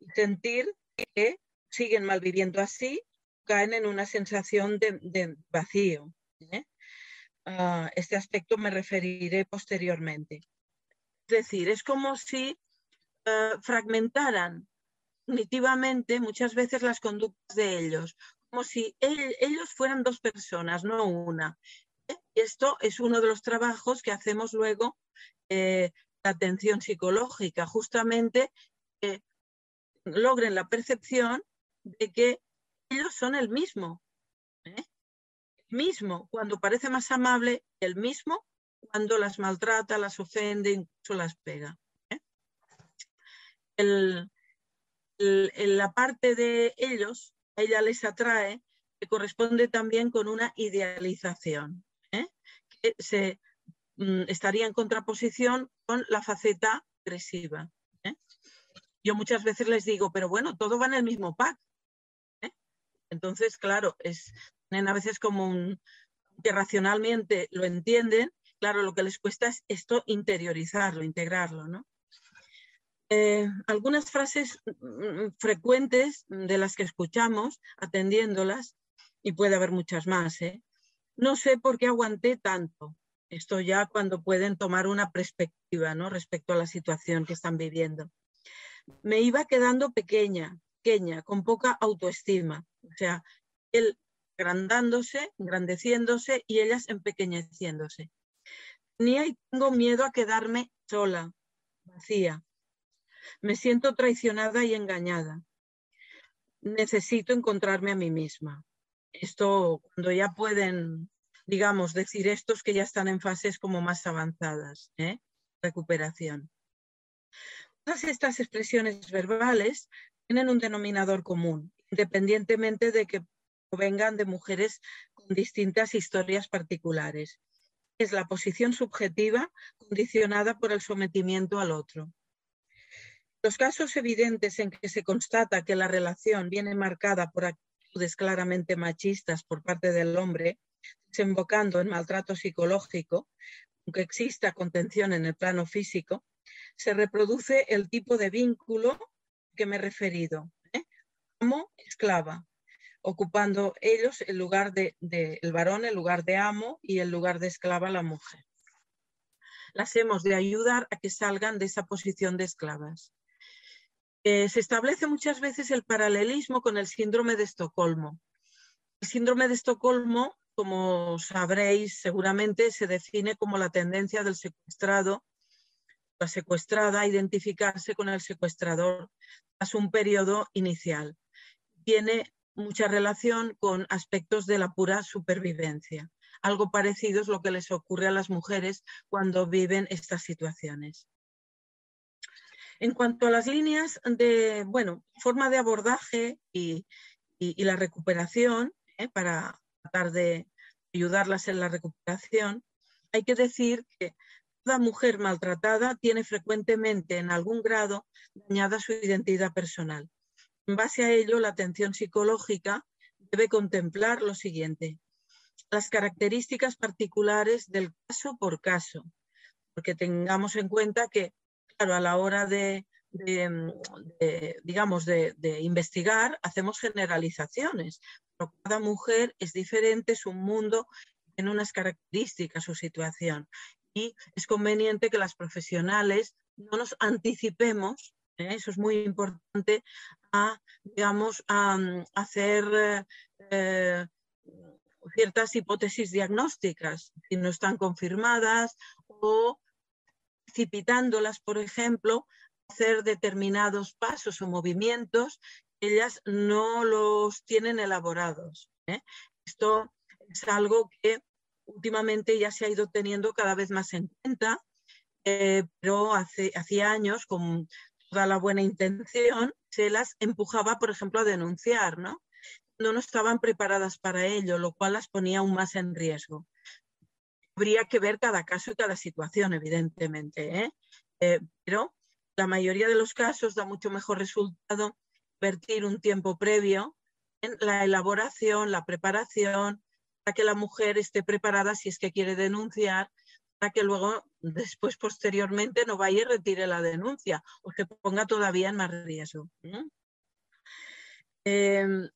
Y sentir que siguen malviviendo así, caen en una sensación de, vacío. ¿eh? A este aspecto me referiré posteriormente. Decir, es como si eh, fragmentaran cognitivamente muchas veces las conductas de ellos, como si ellos fueran dos personas, no una. Y esto es uno de los trabajos que hacemos luego, eh, la atención psicológica, justamente que logren la percepción de que ellos son el mismo. ¿eh? Mismo cuando parece más amable, el mismo cuando las maltrata, las ofende, incluso las pega. ¿eh? La parte de ellos, ella les atrae, que corresponde también con una idealización, ¿eh? que se mm, estaría en contraposición con la faceta agresiva. ¿eh? Yo muchas veces les digo, pero bueno, todo va en el mismo pack. ¿eh? Entonces, claro, es, tienen a veces como un, que racionalmente lo entienden, claro, lo que les cuesta es esto interiorizarlo, integrarlo, ¿no? Eh, algunas frases mm, frecuentes de las que escuchamos atendiéndolas, y puede haber muchas más. ¿eh? No sé por qué aguanté tanto. Esto ya cuando pueden tomar una perspectiva ¿no? respecto a la situación que están viviendo. Me iba quedando pequeña, pequeña, con poca autoestima. O sea, él agrandándose, engrandeciéndose y ellas empequeñeciéndose. Y tengo miedo a quedarme sola, vacía, me siento traicionada y engañada. Necesito encontrarme a mí misma. esto cuando ya pueden, digamos, decir estos que ya están en fases como más avanzadas, ¿eh? recuperación. Todas estas expresiones verbales tienen un denominador común, independientemente de que provengan de mujeres con distintas historias particulares. Es la posición subjetiva condicionada por el sometimiento al otro. Los casos evidentes en que se constata que la relación viene marcada por actitudes claramente machistas por parte del hombre, desembocando en maltrato psicológico, aunque exista contención en el plano físico, se reproduce el tipo de vínculo que me he referido, ¿eh? amo, esclava, ocupando ellos el lugar del de, el varón, el lugar de amo y el lugar de esclava la mujer. Las hemos de ayudar a que salgan de esa posición de esclavas. Eh, se establece muchas veces el paralelismo con el síndrome de Estocolmo. El síndrome de Estocolmo, como sabréis seguramente, se define como la tendencia del secuestrado, la secuestrada a identificarse con el secuestrador tras un periodo inicial. Tiene mucha relación con aspectos de la pura supervivencia. Algo parecido es lo que les ocurre a las mujeres cuando viven estas situaciones. En cuanto a las líneas de, bueno, forma de abordaje y, la recuperación, ¿eh? para tratar de ayudarlas en la recuperación, hay que decir que toda mujer maltratada tiene frecuentemente en algún grado dañada su identidad personal. En base a ello, la atención psicológica debe contemplar lo siguiente, las características particulares del caso por caso, porque tengamos en cuenta que, claro, a la hora de, digamos, de, investigar, hacemos generalizaciones, pero cada mujer es diferente, es un mundo, tiene unas características, su situación. Y es conveniente que las profesionales no nos anticipemos ¿eh? eso es muy importante, a, digamos, a, hacer eh, ciertas hipótesis diagnósticas, si no están confirmadas, o precipitándolas, por ejemplo, hacer determinados pasos o movimientos, ellas no los tienen elaborados. ¿eh? Esto es algo que últimamente ya se ha ido teniendo cada vez más en cuenta, pero hace, hacía años, con toda la buena intención, se las empujaba, por ejemplo, a denunciar, ¿no? No, no estaban preparadas para ello, lo cual las ponía aún más en riesgo. Habría que ver cada caso y cada situación, evidentemente, ¿eh? Eh, pero la mayoría de los casos da mucho mejor resultado invertir un tiempo previo en la elaboración, la preparación, para que la mujer esté preparada si es que quiere denunciar para que luego, después, posteriormente, no vaya y retire la denuncia o que ponga todavía en más riesgo. Em,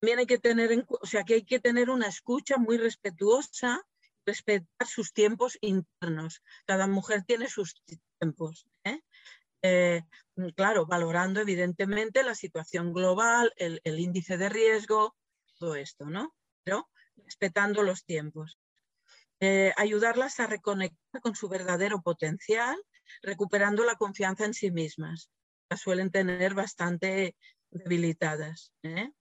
también hay que tener, en, o sea, que hay que tener una escucha muy respetuosa, respetar sus tiempos internos. Cada mujer tiene sus tiempos. ¿eh? Eh, claro, valorando evidentemente la situación global, el, el índice de riesgo, todo esto, ¿no? Pero respetando los tiempos. Eh, ayudarlas a reconectar con su verdadero potencial, recuperando la confianza en sí mismas. Las suelen tener bastante debilitadas. ¿eh?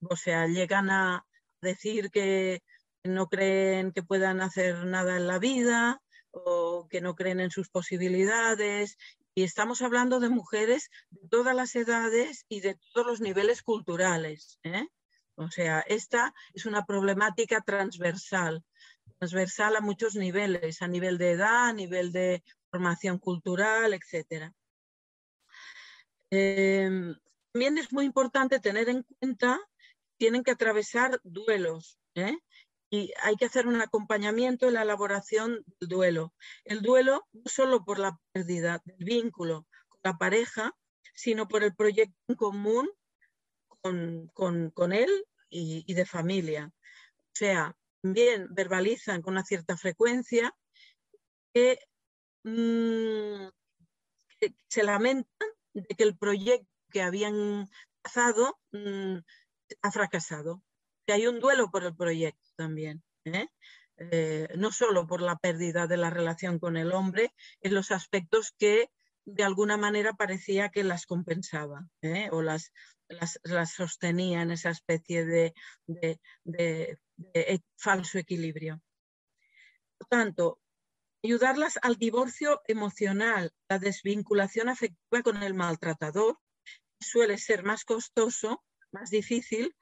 O sea, llegan a decir que no creen que puedan hacer nada en la vida o que no creen en sus posibilidades. Y estamos hablando de mujeres de todas las edades y de todos los niveles culturales. ¿eh? O sea, esta es una problemática transversal transversal a muchos niveles, a nivel de edad, a nivel de formación cultural, etc. Em, también es muy importante tener en cuenta que tienen que atravesar duelos ¿eh? y hay que hacer un acompañamiento en la elaboración del duelo. El duelo no solo por la pérdida del vínculo con la pareja, sino por el proyecto en común con, él y, y de familia. O sea, también verbalizan con una cierta frecuencia mm, que, se lamentan de que el proyecto que habían trazado mm, ha fracasado. Que hay un duelo por el proyecto también. ¿eh? Eh, no solo por la pérdida de la relación con el hombre, en los aspectos que de alguna manera parecía que las compensaba ¿eh? o las las, sostenía en esa especie de, falso equilibrio. Por tanto, ayudarlas al divorcio emocional, la desvinculación afectiva con el maltratador, suele ser más costoso, más difícil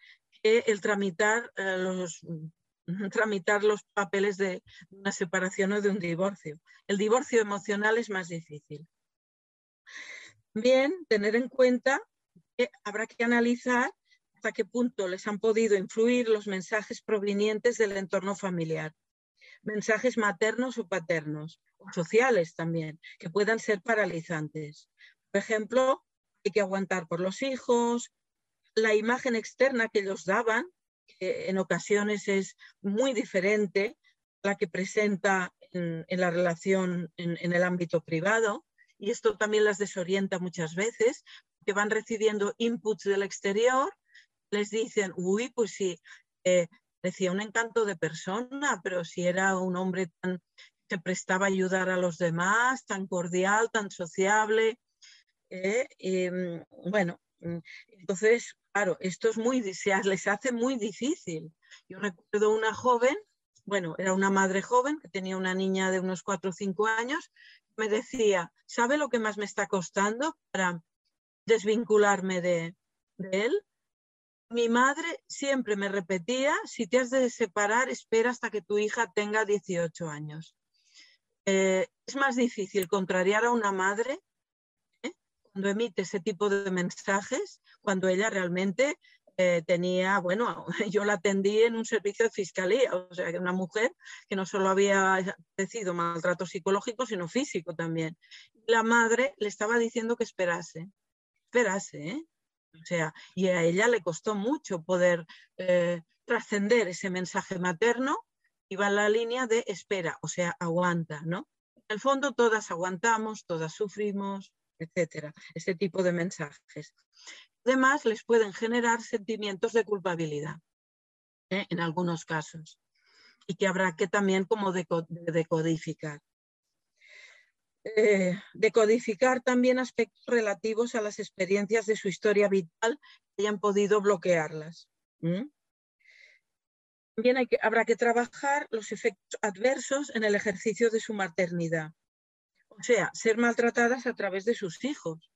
que el tramitar, eh, los, tramitar los papeles de una separación o de un divorcio. El divorcio emocional es más difícil. Bien, tener en cuenta que habrá que analizar hasta qué punto les han podido influir los mensajes provenientes del entorno familiar, mensajes maternos o paternos, o sociales también, que puedan ser paralizantes. Por ejemplo, hay que aguantar por los hijos, la imagen externa que ellos daban, que en ocasiones es muy diferente a la que presenta en, la relación en el ámbito privado, y esto también las desorienta muchas veces, que van recibiendo inputs del exterior, les dicen, uy, pues sí, eh, decía un encanto de persona, pero si era un hombre tan que prestaba a ayudar a los demás, tan cordial, tan sociable. Eh, mm, bueno, mm, entonces, claro, esto es muy, se les hace muy difícil. Yo recuerdo una joven, bueno, era una madre joven que tenía una niña de unos 4 o 5 años me decía, ¿sabe lo que más me está costando para desvincularme de, él? Mi madre siempre me repetía, si te has de separar, espera hasta que tu hija tenga 18 años. Eh, es más difícil contrariar a una madre ¿eh? cuando emite ese tipo de mensajes, cuando ella realmente eh, tenía, bueno, yo la atendí en un servicio de fiscalía, o sea, una mujer que no solo había padecido maltrato psicológico, sino físico también. La madre le estaba diciendo que esperase, esperase, ¿eh? O sea, y a ella le costó mucho poder eh, trascender ese mensaje materno, iba en la línea de espera, o sea, aguanta, ¿no? En el fondo todas aguantamos, todas sufrimos, etcétera, este tipo de mensajes. Además, les pueden generar sentimientos de culpabilidad ¿eh? en algunos casos y que habrá que también como decodificar. Eh, decodificar también aspectos relativos a las experiencias de su historia vital que hayan podido bloquearlas. También hay que, habrá que trabajar los efectos adversos en el ejercicio de su maternidad. O sea, ser maltratadas a través de sus hijos.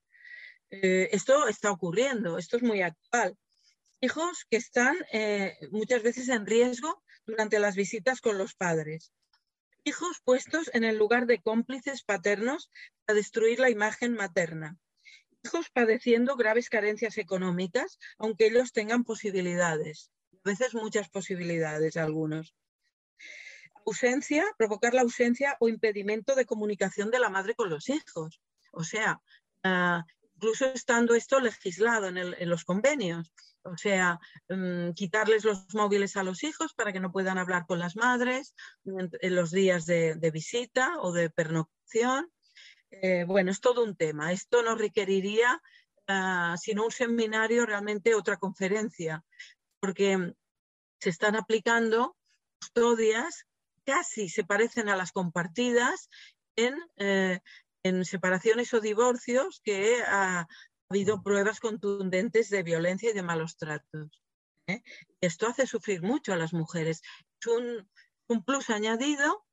Eh, esto está ocurriendo, esto es muy actual. Hijos que están eh, muchas veces en riesgo durante las visitas con los padres. Hijos puestos en el lugar de cómplices paternos para destruir la imagen materna. Hijos padeciendo graves carencias económicas, aunque ellos tengan posibilidades, a veces muchas posibilidades algunos. Ausencia, provocar la ausencia o impedimento de comunicación de la madre con los hijos. O sea, ah, incluso estando esto legislado en, los convenios. O sea, mm, quitarles los móviles a los hijos para que no puedan hablar con las madres en, los días de, visita o de pernocción. Eh, bueno, es todo un tema. Esto no requeriría, uh, sino un seminario, realmente otra conferencia, porque se están aplicando custodias casi se parecen a las compartidas en eh, en separaciones o divorcios que ha habido pruebas contundentes de violencia y de malos tratos. ¿eh? Esto hace sufrir mucho a las mujeres. Es un, plus añadido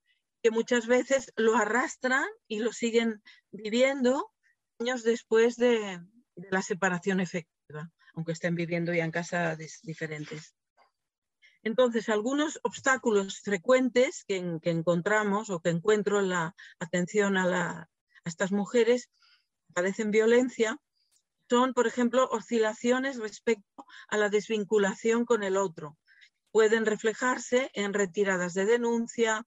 que muchas veces lo arrastran y lo siguen viviendo años después de, la separación efectiva, aunque estén viviendo ya en casas diferentes. Entonces, algunos obstáculos frecuentes que, que, encontramos o que encuentro en la atención a la estas mujeres padecen violencia son, por ejemplo, oscilaciones respecto a la desvinculación con el otro. Pueden reflejarse en retiradas de denuncia,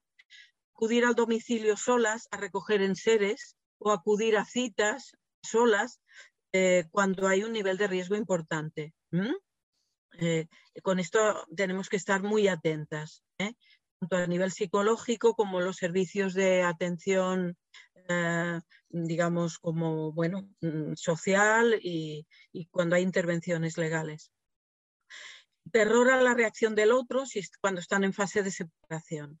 acudir al domicilio solas a recoger enseres o acudir a citas solas eh, cuando hay un nivel de riesgo importante. Eh, con esto tenemos que estar muy atentas, ¿eh? tanto a nivel psicológico como los servicios de atención digamos, como, bueno, mm, social y, cuando hay intervenciones legales. Terror a la reacción del otro cuando están en fase de separación.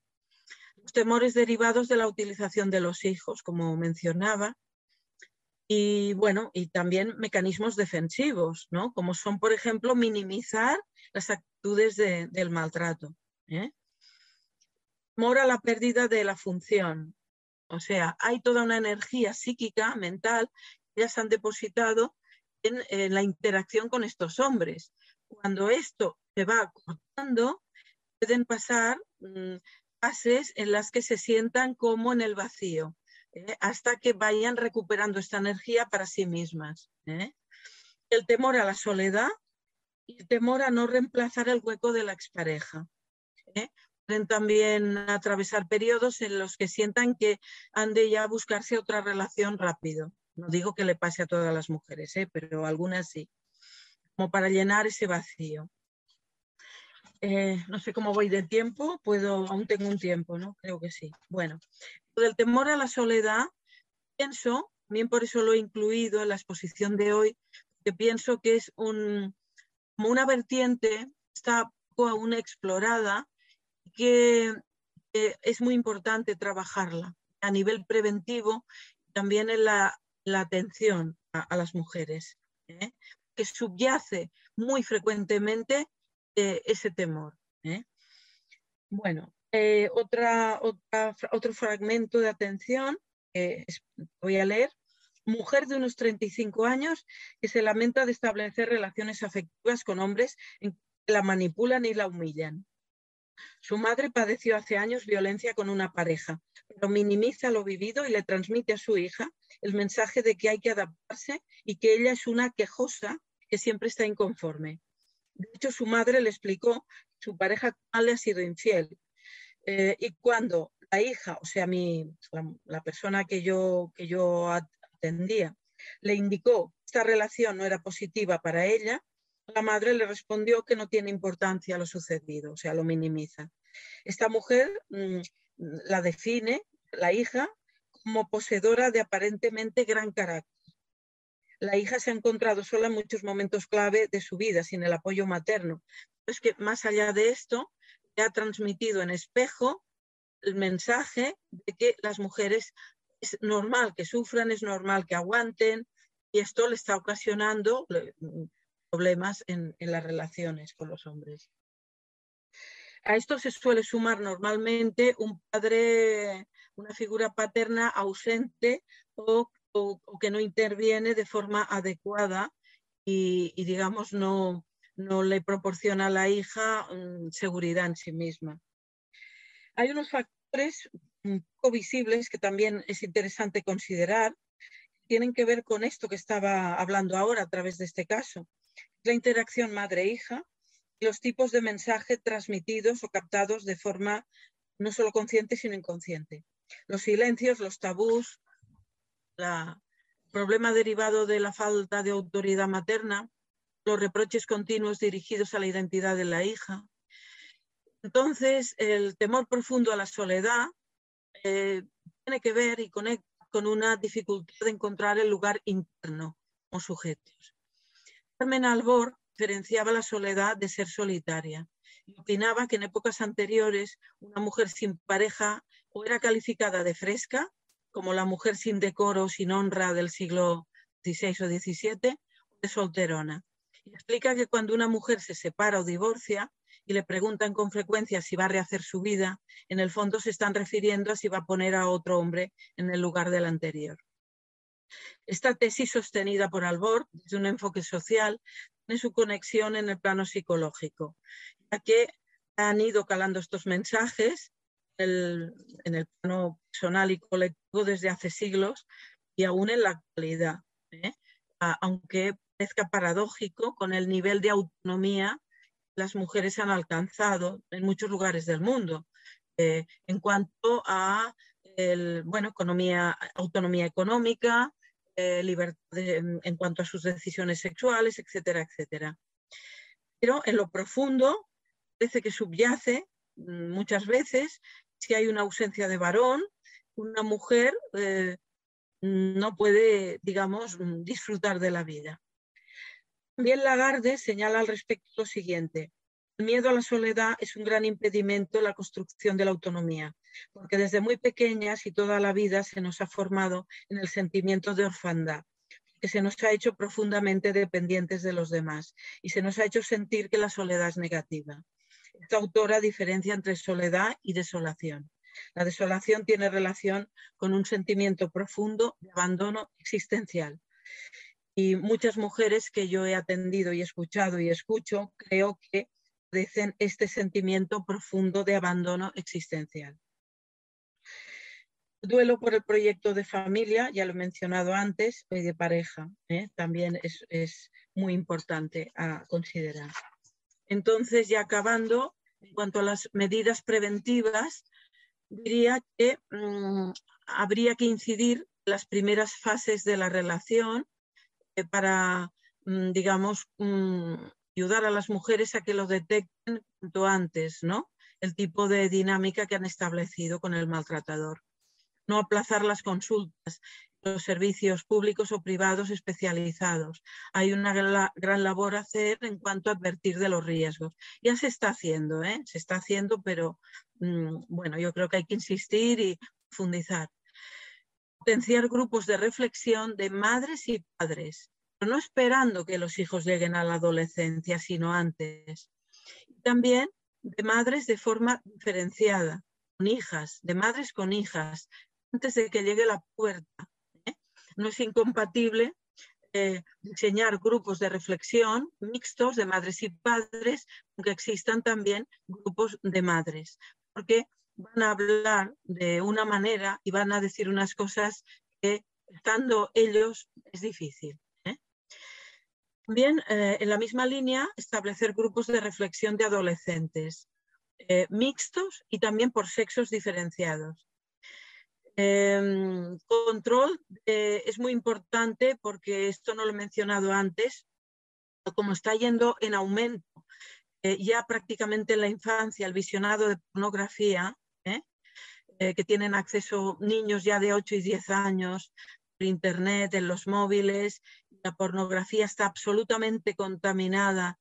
Los temores derivados de la utilización de los hijos, como mencionaba. y bueno, y también mecanismos defensivos, ¿no? Como son, por ejemplo, minimizar las actitudes del maltrato. ¿eh? Mora la pérdida de la función. O sea, hay toda una energía psíquica, mental, que ya se han depositado en, la interacción con estos hombres. Cuando esto se va cortando, pueden pasar mm, fases en las que se sientan como en el vacío ¿eh? hasta que vayan recuperando esta energía para sí mismas. ¿eh? El temor a la soledad y el temor a no reemplazar el hueco de la expareja. ¿eh? También atravesar periodos en los que sientan que han de ya buscarse otra relación rápido. No digo que le pase a todas las mujeres, pero algunas sí, como para llenar ese vacío. no sé cómo voy de tiempo, puedo, aún tengo un tiempo, ¿no? Creo que sí. Bueno, del temor a la soledad, pienso, también por eso lo he incluido en la exposición de hoy, que pienso que es un, como una vertiente, está aún explorada, que, es muy importante trabajarla a nivel preventivo, también en la, atención a, las mujeres, ¿eh? que subyace muy frecuentemente eh, ese temor. ¿eh? Bueno, eh, otra, otro fragmento de atención, voy a leer. Mujer de unos 35 años que se lamenta de establecer relaciones afectivas con hombres en que la manipulan y la humillan. Su madre padeció hace años violencia con una pareja, pero minimiza lo vivido y le transmite a su hija el mensaje de que hay que adaptarse y que ella es una quejosa que siempre está inconforme. De hecho, su madre le explicó que su pareja le ha sido infiel eh, y cuando la hija, o sea, mi, la, persona que yo, que yo atendía, le indicó que esta relación no era positiva para ella, la madre le respondió que no tiene importancia lo sucedido, o sea, lo minimiza. Esta mujer mm, la define, la hija, como poseedora de aparentemente gran carácter. La hija se ha encontrado sola en muchos momentos clave de su vida, sin el apoyo materno. Es que más allá de esto, ha transmitido en espejo el mensaje de que las mujeres es normal que sufran, es normal que aguanten y esto le está ocasionando problemas en, las relaciones con los hombres. A esto se suele sumar normalmente un padre, una figura paterna ausente o, que no interviene de forma adecuada y digamos, no, le proporciona a la hija mm, seguridad en sí misma. Hay unos factores un poco visibles que también es interesante considerar, tienen que ver con esto que estaba hablando ahora a través de este caso, la interacción madre-hija los tipos de mensaje transmitidos o captados de forma no solo consciente, sino inconsciente. Los silencios, los tabús, el problema derivado de la falta de autoridad materna, los reproches continuos dirigidos a la identidad de la hija. Entonces, el temor profundo a la soledad eh, tiene que ver y conecta con una dificultad de encontrar el lugar interno o sujetos. Carmen Albor diferenciaba la soledad de ser solitaria y opinaba que en épocas anteriores una mujer sin pareja o era calificada de fresca, como la mujer sin decoro sin honra del siglo XVI o XVII, o de solterona explica que cuando una mujer se separa o divorcia y le preguntan con frecuencia si va a rehacer su vida, en el fondo se están refiriendo a si va a poner a otro hombre en el lugar del anterior. Esta tesis sostenida por Albor desde un enfoque social tiene su conexión en el plano psicológico, ya que han ido calando estos mensajes en el plano personal y colectivo desde hace siglos y aún en la actualidad. ¿eh? Aunque parezca paradójico con el nivel de autonomía que las mujeres han alcanzado en muchos lugares del mundo eh, en cuanto a bueno, autonomía económica, eh, libertad en, cuanto a sus decisiones sexuales, etcétera, etcétera. Pero en lo profundo parece que subyace mm, muchas veces si hay una ausencia de varón, una mujer eh, no puede, digamos, disfrutar de la vida. También Lagarde señala al respecto lo siguiente. El miedo a la soledad es un gran impedimento en la construcción de la autonomía, porque desde muy pequeñas y toda la vida se nos ha formado en el sentimiento de orfandad, que se nos ha hecho profundamente dependientes de los demás y se nos ha hecho sentir que la soledad es negativa. Esta autora diferencia entre soledad y desolación. La desolación tiene relación con un sentimiento profundo de abandono existencial. Y muchas mujeres que yo he atendido y escuchado y escucho, creo que padecen este sentimiento profundo de abandono existencial. Duelo por el proyecto de familia, ya lo he mencionado antes, y de pareja, ¿eh? también es, muy importante a considerar. Entonces, ya acabando, en cuanto a las medidas preventivas, diría que mm, habría que incidir en las primeras fases de la relación eh, para, mm, digamos, mm, ayudar a las mujeres a que lo detecten cuanto antes, ¿no? El tipo de dinámica que han establecido con el maltratador. No aplazar las consultas, los servicios públicos o privados especializados. Hay una gran labor a hacer en cuanto a advertir de los riesgos. Ya se está haciendo, ¿eh? se está haciendo, pero mm, bueno, yo creo que hay que insistir y profundizar. Potenciar grupos de reflexión de madres y padres, pero no esperando que los hijos lleguen a la adolescencia, sino antes. También de madres de forma diferenciada, con hijas, de madres con hijas, antes de que llegue la puerta no es incompatible eh, diseñar grupos de reflexión mixtos de madres y padres, aunque existan también grupos de madres, porque van a hablar de una manera y van a decir unas cosas que estando ellos es difícil. ¿eh? También eh, en la misma línea establecer grupos de reflexión de adolescentes mixtos y también por sexos diferenciados. Em, control eh, es muy importante porque esto no lo he mencionado antes, como está yendo en aumento eh, ya prácticamente en la infancia el visionado de pornografía, ¿eh? que tienen acceso niños ya de 8 y 10 años por internet, en los móviles, la pornografía está absolutamente contaminada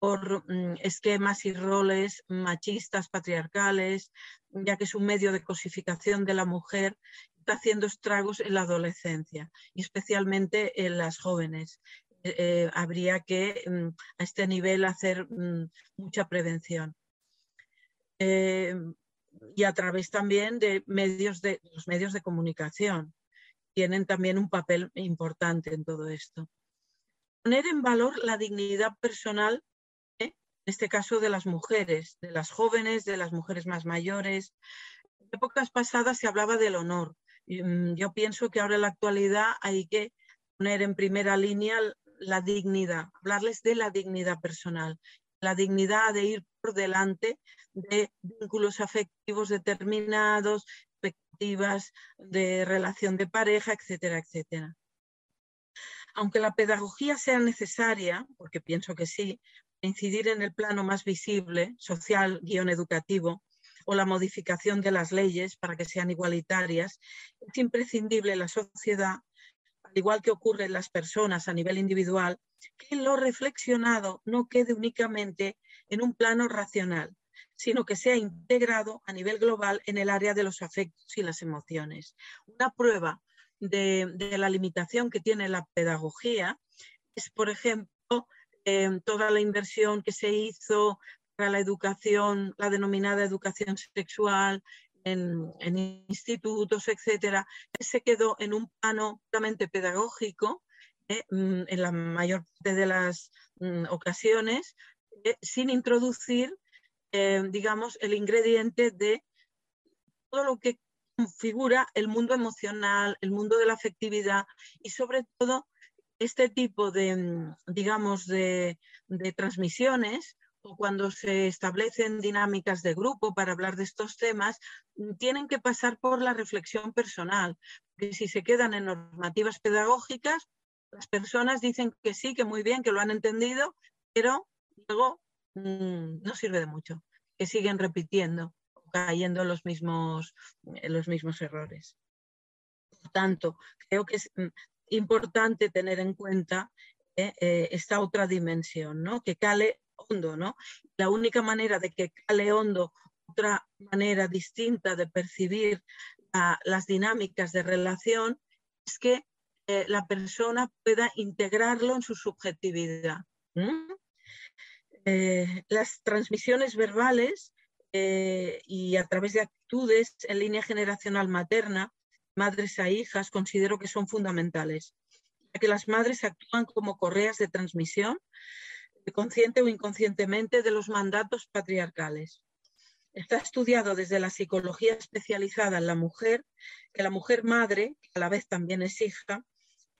por mm, esquemas y roles machistas, patriarcales, ya que es un medio de cosificación de la mujer, está haciendo estragos en la adolescencia y especialmente en las jóvenes. Eh, eh, habría que mm, a este nivel hacer mm, mucha prevención. Eh, y a través también de medios de los medios de comunicación tienen también un papel importante en todo esto. Poner en valor la dignidad personal este caso de las mujeres, de las jóvenes, de las mujeres más mayores. En épocas pasadas se hablaba del honor. Mm, yo pienso que ahora en la actualidad hay que poner en primera línea la dignidad, hablarles de la dignidad personal, la dignidad de ir por delante de vínculos afectivos determinados, expectativas de relación de pareja, etcétera, etcétera. Aunque la pedagogía sea necesaria, porque pienso que sí, incidir en el plano más visible, social, guion educativo, o la modificación de las leyes para que sean igualitarias, es imprescindible en la sociedad, al igual que ocurre en las personas a nivel individual, que lo reflexionado no quede únicamente en un plano racional, sino que sea integrado a nivel global en el área de los afectos y las emociones. Una prueba de, de la limitación que tiene la pedagogía es, por ejemplo, Toda la inversión que se hizo para la educación, la denominada educación sexual, en, institutos, etcétera, se quedó en un plano puramente pedagógico, eh, mm, en la mayor parte de las mm, ocasiones, eh, sin introducir, em, digamos, el ingrediente de todo lo que configura el mundo emocional, el mundo de la afectividad y sobre todo este tipo de, mm, digamos, de, transmisiones o cuando se establecen dinámicas de grupo para hablar de estos temas, mm, tienen que pasar por la reflexión personal. Porque si se quedan en normativas pedagógicas, las personas dicen que sí, que muy bien, que lo han entendido, pero luego mm, no sirve de mucho, que siguen repitiendo, cayendo en los mismos, en los mismos errores. Por tanto, creo que importante tener en cuenta eh, eh, esta otra dimensión, ¿no? que cale hondo. ¿no? La única manera de que cale hondo, otra manera distinta de percibir las dinámicas de relación, es que eh, la persona pueda integrarlo en su subjetividad. Las transmisiones verbales y a través de actitudes en línea generacional materna, madres a hijas, considero que son fundamentales, ya que las madres actúan como correas de transmisión, consciente o inconscientemente, de los mandatos patriarcales. Está estudiado desde la psicología especializada en la mujer que la mujer madre, que a la vez también es hija,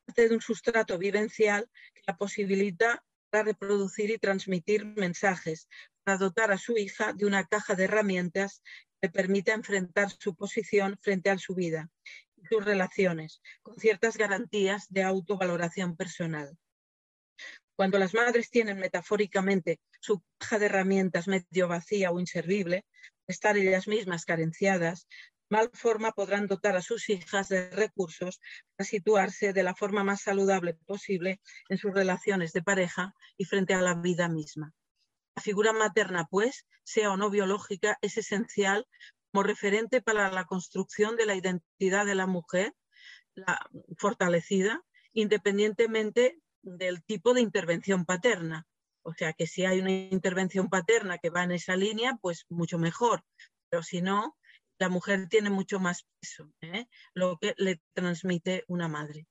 parte de un sustrato vivencial que la posibilita para reproducir y transmitir mensajes, para dotar a su hija de una caja de herramientas que le permita enfrentar su posición frente a su vida y sus relaciones, con ciertas garantías de autovaloración personal. Cuando las madres tienen metafóricamente su caja de herramientas medio vacía o inservible, estar ellas mismas carenciadas, mal forma podrán dotar a sus hijas de recursos para situarse de la forma más saludable posible en sus relaciones de pareja y frente a la vida misma. La figura materna, pues, sea o no biológica, es esencial como referente para la construcción de la identidad de la mujer, la fortalecida, independientemente del tipo de intervención paterna. O sea que si hay una intervención paterna que va en esa línea, pues mucho mejor. Pero si no, la mujer tiene mucho más peso, ¿eh? lo que le transmite una madre.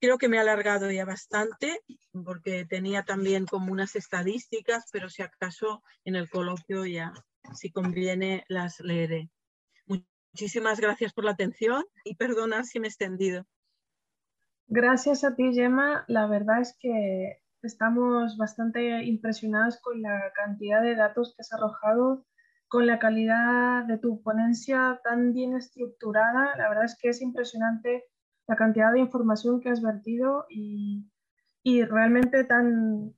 Creo que me he alargado ya bastante porque tenía también como unas estadísticas, pero si acaso en el coloquio ya, si conviene, las leeré. Muchísimas gracias por la atención y perdonad si me he extendido. Gracias a ti, Gemma. La verdad es que estamos bastante impresionados con la cantidad de datos que has arrojado, con la calidad de tu ponencia tan bien estructurada. La verdad es que es impresionante la cantidad de información que has vertido y, y realmente tan...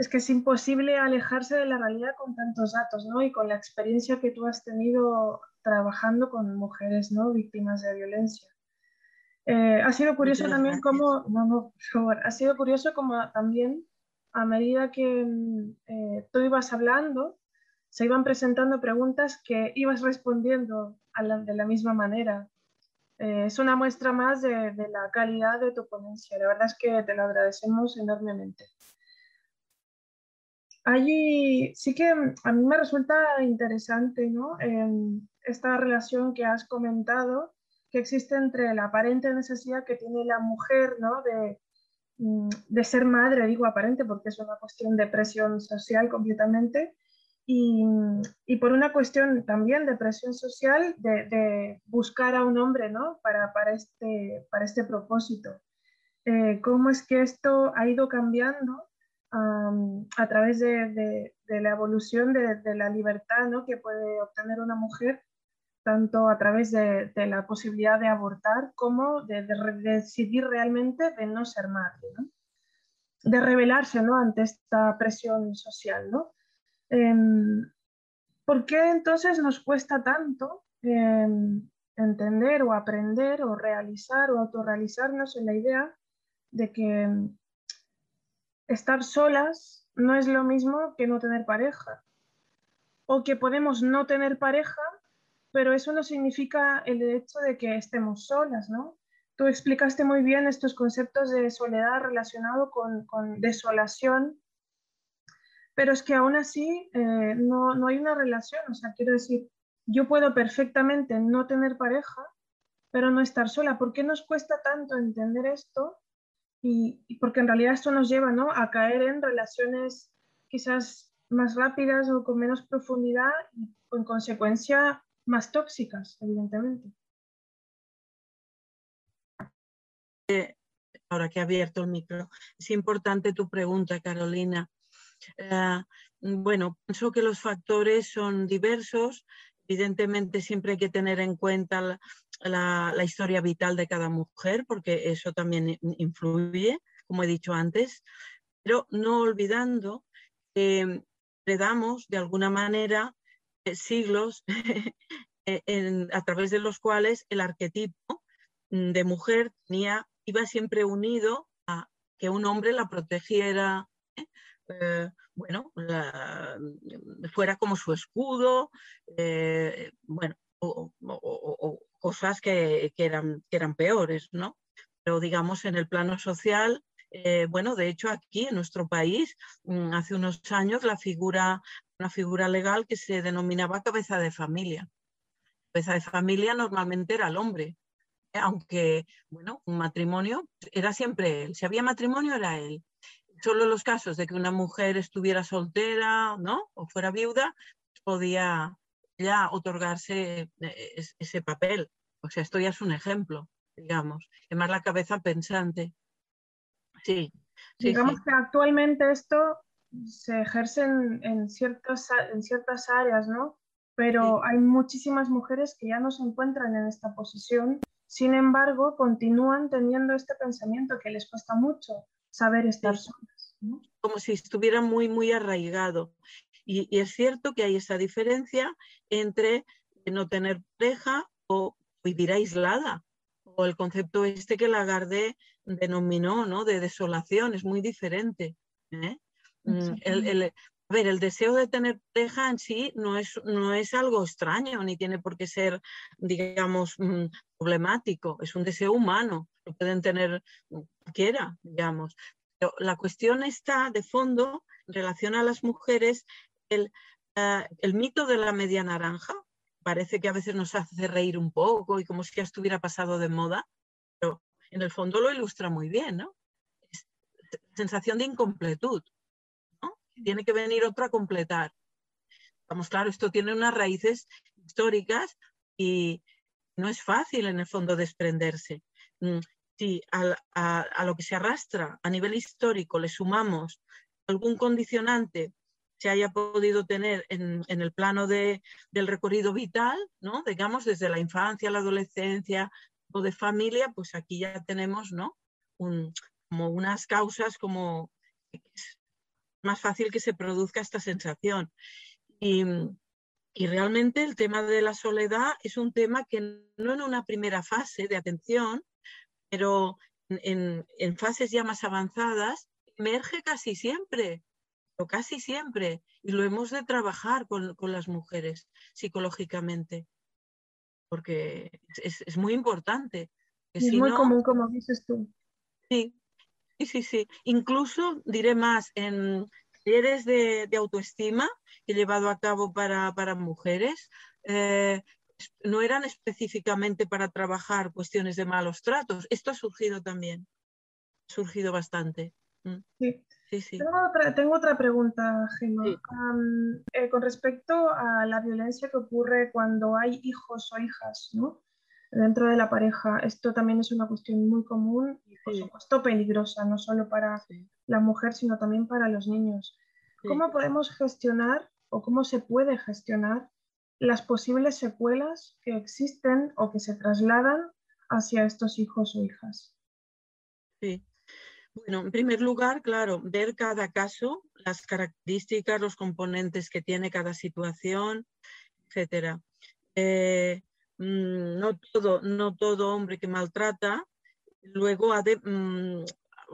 Es que es imposible alejarse de la realidad con tantos datos, ¿no? Y con la experiencia que tú has tenido trabajando con mujeres, ¿no? Víctimas de violencia. Eh, ha sido curioso también cómo, no, ha sido curioso como también a medida que mm, eh, tú ibas hablando, se iban presentando preguntas que ibas respondiendo de la misma manera. Eh, es una muestra más de, de, la calidad de tu ponencia. La verdad es que te lo agradecemos enormemente. Allí sí que mm, a mí me resulta interesante ¿no? esta relación que has comentado que existe entre la aparente necesidad que tiene la mujer ¿no? de, mm, ser madre, digo aparente porque es una cuestión de presión social completamente, y, y, por una cuestión también de presión social de, buscar a un hombre ¿no? para, para, este, para este propósito. Eh, ¿Cómo es que esto ha ido cambiando um, a través de, de la evolución de, la libertad ¿no? que puede obtener una mujer tanto a través de, la posibilidad de abortar como de, decidir realmente de no ser madre, de rebelarse ¿no? ante esta presión social. ¿no? Em, ¿Por qué entonces nos cuesta tanto em, entender o aprender o realizar o autorrealizarnos en la idea de que estar solas no es lo mismo que no tener pareja? O que podemos no tener pareja pero eso no significa el hecho de que estemos solas, ¿no? Tú explicaste muy bien estos conceptos de soledad relacionado con, desolación, pero es que aún así eh, no, no hay una relación, o sea, quiero decir, yo puedo perfectamente no tener pareja, pero no estar sola. ¿Por qué nos cuesta tanto entender esto? Y, porque en realidad esto nos lleva ¿no? a caer en relaciones quizás más rápidas o con menos profundidad y en consecuencia más tóxicas, evidentemente. Eh, ahora que he abierto el micro, es importante tu pregunta, Carolina. Eh, bueno, pienso que los factores son diversos. Evidentemente siempre hay que tener en cuenta la, historia vital de cada mujer, porque eso también influye, como he dicho antes, pero no olvidando que le damos de alguna manera eh, siglos eh, a través de los cuales el arquetipo mm, de mujer iba siempre unido a que un hombre la protegiera, ¿eh? Bueno, fuera como su escudo, bueno, o, cosas que, eran, que eran peores, ¿no? pero digamos en el plano social, eh, bueno, de hecho aquí en nuestro país, mm, hace unos años, la figura, una figura legal que se denominaba cabeza de familia. Cabeza de familia normalmente era el hombre, aunque, bueno, un matrimonio era siempre él. Si había matrimonio era él. Solo los casos de que una mujer estuviera soltera, ¿no? O fuera viuda, podía ya otorgarse eh, ese papel. O sea, esto ya es un ejemplo, digamos. Además, la cabeza pensante. Sí. digamos que actualmente esto se ejerce en, en, ciertas áreas, ¿no? Pero hay muchísimas mujeres que ya no se encuentran en esta posición sin embargo, continúan teniendo este pensamiento que les cuesta mucho saber estar solas. Como si estuviera muy, muy arraigado. Y, es cierto que hay esa diferencia entre no tener pareja o vivir aislada, o el concepto este que Lagarde denominó, ¿no? De desolación, es muy diferente. ¿eh? Mm, el, a ver, el deseo de tener pareja en sí no es, no es algo extraño, ni tiene por qué ser, digamos, mm, problemático. Es un deseo humano, lo pueden tener cualquiera, digamos. Pero la cuestión está de fondo en relación a las mujeres, el, ah, el mito de la media naranja. Parece que a veces nos hace reír un poco y como si ya estuviera pasado de moda, pero en el fondo lo ilustra muy bien, ¿no? Sensación de incompletud tiene que venir otro a completar. Vamos, claro, esto tiene unas raíces históricas y no es fácil en el fondo desprenderse. Mm, si a, lo que se arrastra a nivel histórico le sumamos algún condicionante se haya podido tener en, el plano del recorrido vital, ¿no? digamos desde la infancia, la adolescencia o de familia, pues aquí ya tenemos ¿no? como unas causas como más fácil que se produzca esta sensación. Y, realmente el tema de la soledad es un tema que no en una primera fase de atención, pero en, fases ya más avanzadas, emerge casi siempre, o casi siempre, y lo hemos de trabajar con, las mujeres psicológicamente, porque es, muy importante. Es muy común, como dices tú. Sí, Sí, sí, sí. Incluso diré más, en talleres de, autoestima que he llevado a cabo para, mujeres, eh, no eran específicamente para trabajar cuestiones de malos tratos. Esto ha surgido también, ha surgido bastante. Mm. Sí. Sí, Tengo, otra, pregunta, Gemma. Eh, con respecto a la violencia que ocurre cuando hay hijos o hijas, ¿no? dentro de la pareja. Esto también es una cuestión muy común y, por supuesto, peligrosa, no solo para la mujer, sino también para los niños. ¿Cómo podemos gestionar o cómo se puede gestionar las posibles secuelas que existen o que se trasladan hacia estos hijos o hijas? Sí. Bueno, en primer lugar, claro, ver cada caso, las características, los componentes que tiene cada situación, etcétera. Eh, Mm, no, todo, no todo hombre que maltrata, luego, ha de, mm,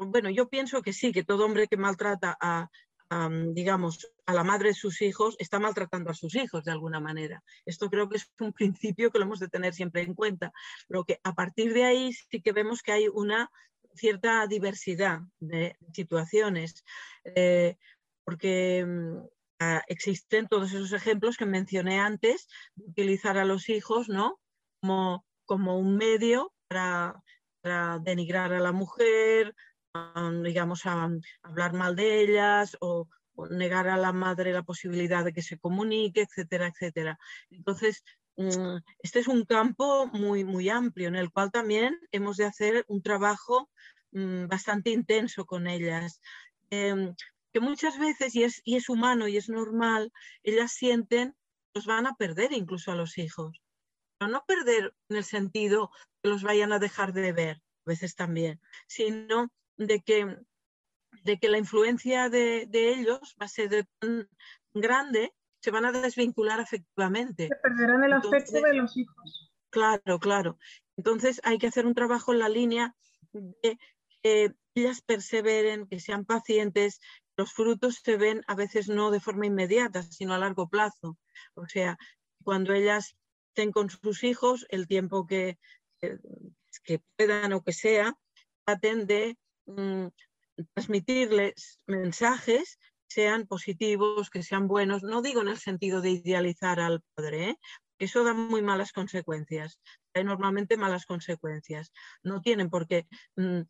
bueno, yo pienso que sí, que todo hombre que maltrata a, mm, digamos, a la madre de sus hijos está maltratando a sus hijos de alguna manera. Esto creo que es un principio que lo hemos de tener siempre en cuenta. Pero que a partir de ahí sí que vemos que hay una cierta diversidad de situaciones. Eh, porque Ah, existen todos esos ejemplos que mencioné antes, utilizar a los hijos ¿no? como, como un medio para, denigrar a la mujer, digamos, a, hablar mal de ellas o, negar a la madre la posibilidad de que se comunique, etcétera, etcétera. Entonces, mm, este es un campo muy, muy amplio en el cual también hemos de hacer un trabajo mm, bastante intenso con ellas. Em, que muchas veces, y es, y es humano y es normal, ellas sienten que los van a perder incluso a los hijos. Pero no perder en el sentido que los vayan a dejar de ver, a veces también, sino de que, de que la influencia de, ellos va a ser tan grande, se van a desvincular afectivamente. Se perderán el afecto de los hijos. Claro, claro. Entonces hay que hacer un trabajo en la línea de que ellas perseveren, que sean pacientes, los frutos se ven a veces no de forma inmediata, sino a largo plazo. O sea, cuando ellas estén con sus hijos, el tiempo que, que, puedan o que sea, traten de mm, transmitirles mensajes sean positivos, que sean buenos. No digo en el sentido de idealizar al padre, ¿eh? eso da muy malas consecuencias, hay normalmente malas consecuencias. No tienen por qué mm,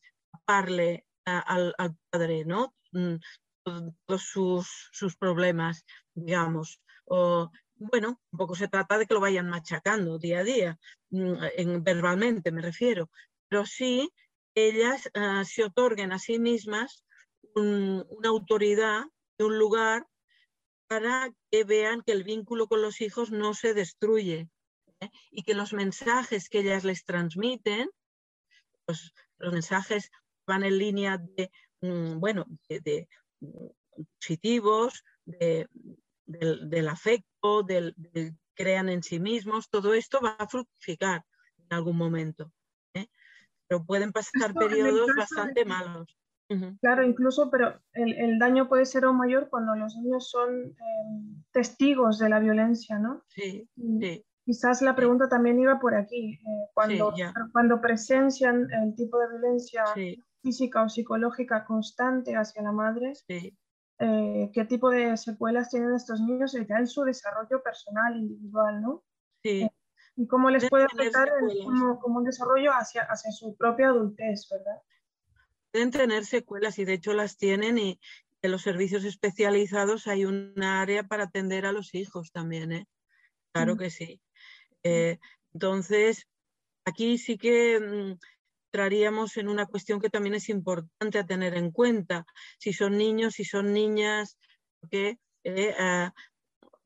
al, padre, ¿no? Mm, todos sus, problemas, digamos. O, bueno, un poco se trata de que lo vayan machacando día a día, mm, en, verbalmente me refiero, pero sí ellas ah, se otorguen a sí mismas una autoridad de un lugar para que vean que el vínculo con los hijos no se destruye ¿eh? y que los mensajes que ellas les transmiten, pues, los mensajes van en línea de, mm, bueno, de, mm, positivos, del, afecto, del, crean en sí mismos, todo esto va a fructificar en algún momento. ¿Eh? Pero pueden pasar periodos bastante malos. Claro, incluso, pero el, daño puede ser aún mayor cuando los niños son em, testigos de la violencia, ¿no? Sí, sí. Quizás la pregunta también iba por aquí. Eh, cuando, cuando presencian el tipo de violencia física o psicológica constante hacia la madre, eh, ¿qué tipo de secuelas tienen estos niños ya en su desarrollo personal, individual, ¿no? Sí. Eh, y cómo les puede afectar como, como, un desarrollo hacia, hacia su propia adultez, ¿verdad? pueden tener secuelas y de hecho las tienen y en los servicios especializados hay un área para atender a los hijos también, ¿eh? Claro mm. que sí. Eh, entonces, aquí sí que mm, traríamos en una cuestión que también es importante a tener en cuenta, si son niños, si son niñas, porque eh, a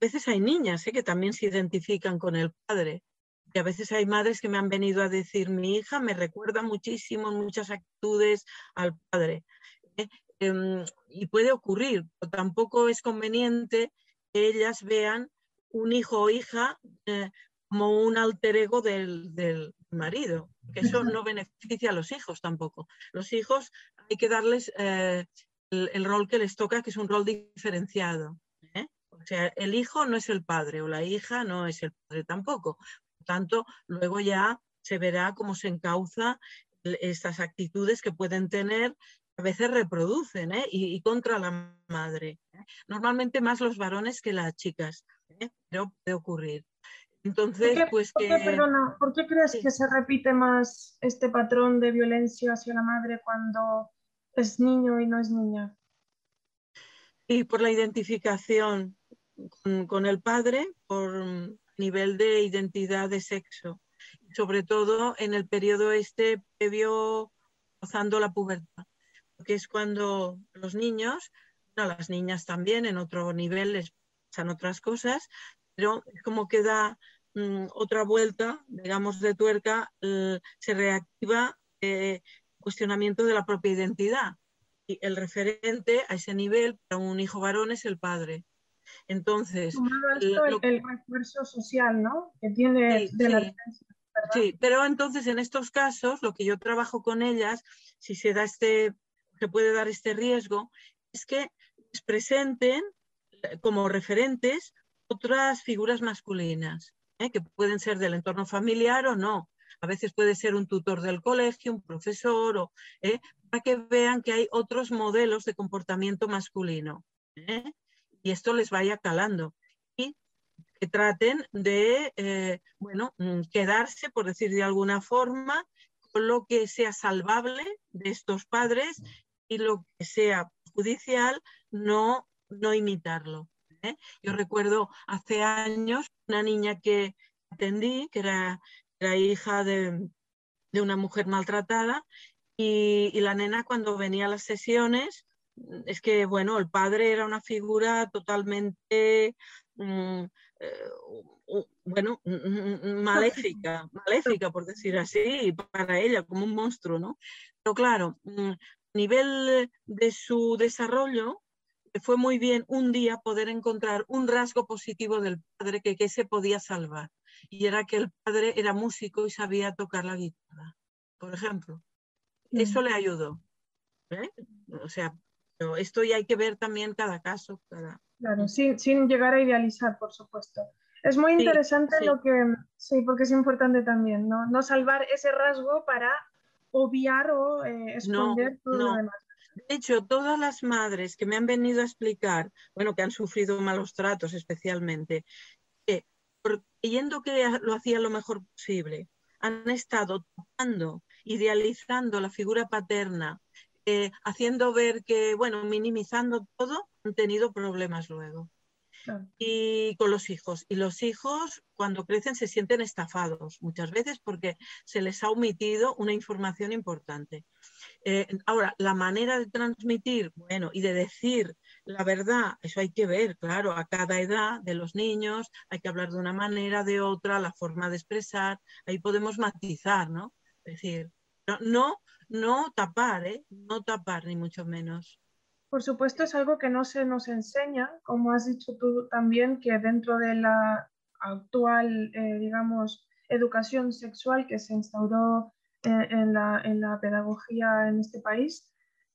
veces hay niñas que también se identifican con el padre y a veces hay madres que me han venido a decir, mi hija me recuerda muchísimo en muchas actitudes al padre. ¿eh? Em, y puede ocurrir, pero tampoco es conveniente que ellas vean un hijo o hija eh, como un alter ego del, marido, que eso no beneficia a los hijos tampoco. Los hijos hay que darles eh, el, rol que les toca, que es un rol diferenciado. O sea, el hijo no es el padre o la hija no es el padre tampoco tanto, luego ya se verá cómo se encauza estas actitudes que pueden tener, a veces reproducen ¿eh? y, contra la madre. ¿eh? Normalmente más los varones que las chicas, ¿eh? pero puede ocurrir. Entonces, pues ¿por qué, perdona, ¿por qué crees que se repite más este patrón de violencia hacia la madre cuando es niño y no es niña? Y por la identificación con, con el padre, por nivel de identidad de sexo, sobre todo en el periodo este previo rozando la pubertad, que es cuando los niños, no, las niñas también en otro nivel les pasan otras cosas, pero es como que da mm, otra vuelta, digamos, de tuerca, se reactiva el cuestionamiento de la propia identidad. Y el referente a ese nivel para un hijo varón es el padre. Entonces, el, refuerzo social, ¿no? Que tiene de la Sí, pero entonces en estos casos, lo que yo trabajo con ellas, si se da este, se puede dar este riesgo, es que les presenten eh, como referentes otras figuras masculinas, ¿eh? que pueden ser del entorno familiar o no. A veces puede ser un tutor del colegio, un profesor, o, ¿eh? para que vean que hay otros modelos de comportamiento masculino y esto les vaya calando. Y que traten de, eh, bueno, mm, quedarse, por decir de alguna forma, con lo que sea salvable de estos padres y lo que sea judicial, no, no imitarlo. ¿eh? Yo recuerdo hace años una niña que atendí, que era, hija de, una mujer maltratada, y, y, la nena cuando venía a las sesiones es que, bueno, el padre era una figura totalmente, mm, eh, bueno, mm, mm, maléfica, maléfica, por decir así, para ella, como un monstruo, ¿no? Pero claro, a nivel de su desarrollo, fue muy bien un día poder encontrar un rasgo positivo del padre que, que se podía salvar. Y era que el padre era músico y sabía tocar la guitarra, por ejemplo. Eso le ayudó. ¿eh? O sea, esto ya hay que ver también cada caso. Cada... Claro, sin, sin llegar a idealizar, por supuesto. Es muy interesante lo que, sí, porque es importante también, ¿no? no salvar ese rasgo para obviar o eh, esconder todo lo demás. De hecho, todas las madres que me han venido a explicar, bueno, que han sufrido malos tratos especialmente, que creyendo que lo hacía lo mejor posible, han estado tocando, idealizando la figura paterna, eh, haciendo ver que, bueno, minimizando todo, han tenido problemas luego. Y con los hijos. Y los hijos cuando crecen se sienten estafados muchas veces porque se les ha omitido una información importante. Eh, ahora, la manera de transmitir, bueno, y de decir la verdad, eso hay que ver, claro, a cada edad de los niños hay que hablar de una manera, de otra, la forma de expresar, ahí podemos matizar, ¿no? Es decir, no, no, no tapar, ¿eh? No tapar, ni mucho menos. Por supuesto, es algo que no se nos enseña, como has dicho tú también, que dentro de la actual, eh, digamos, educación sexual que se instauró eh, en, la, en, la, pedagogía en este país,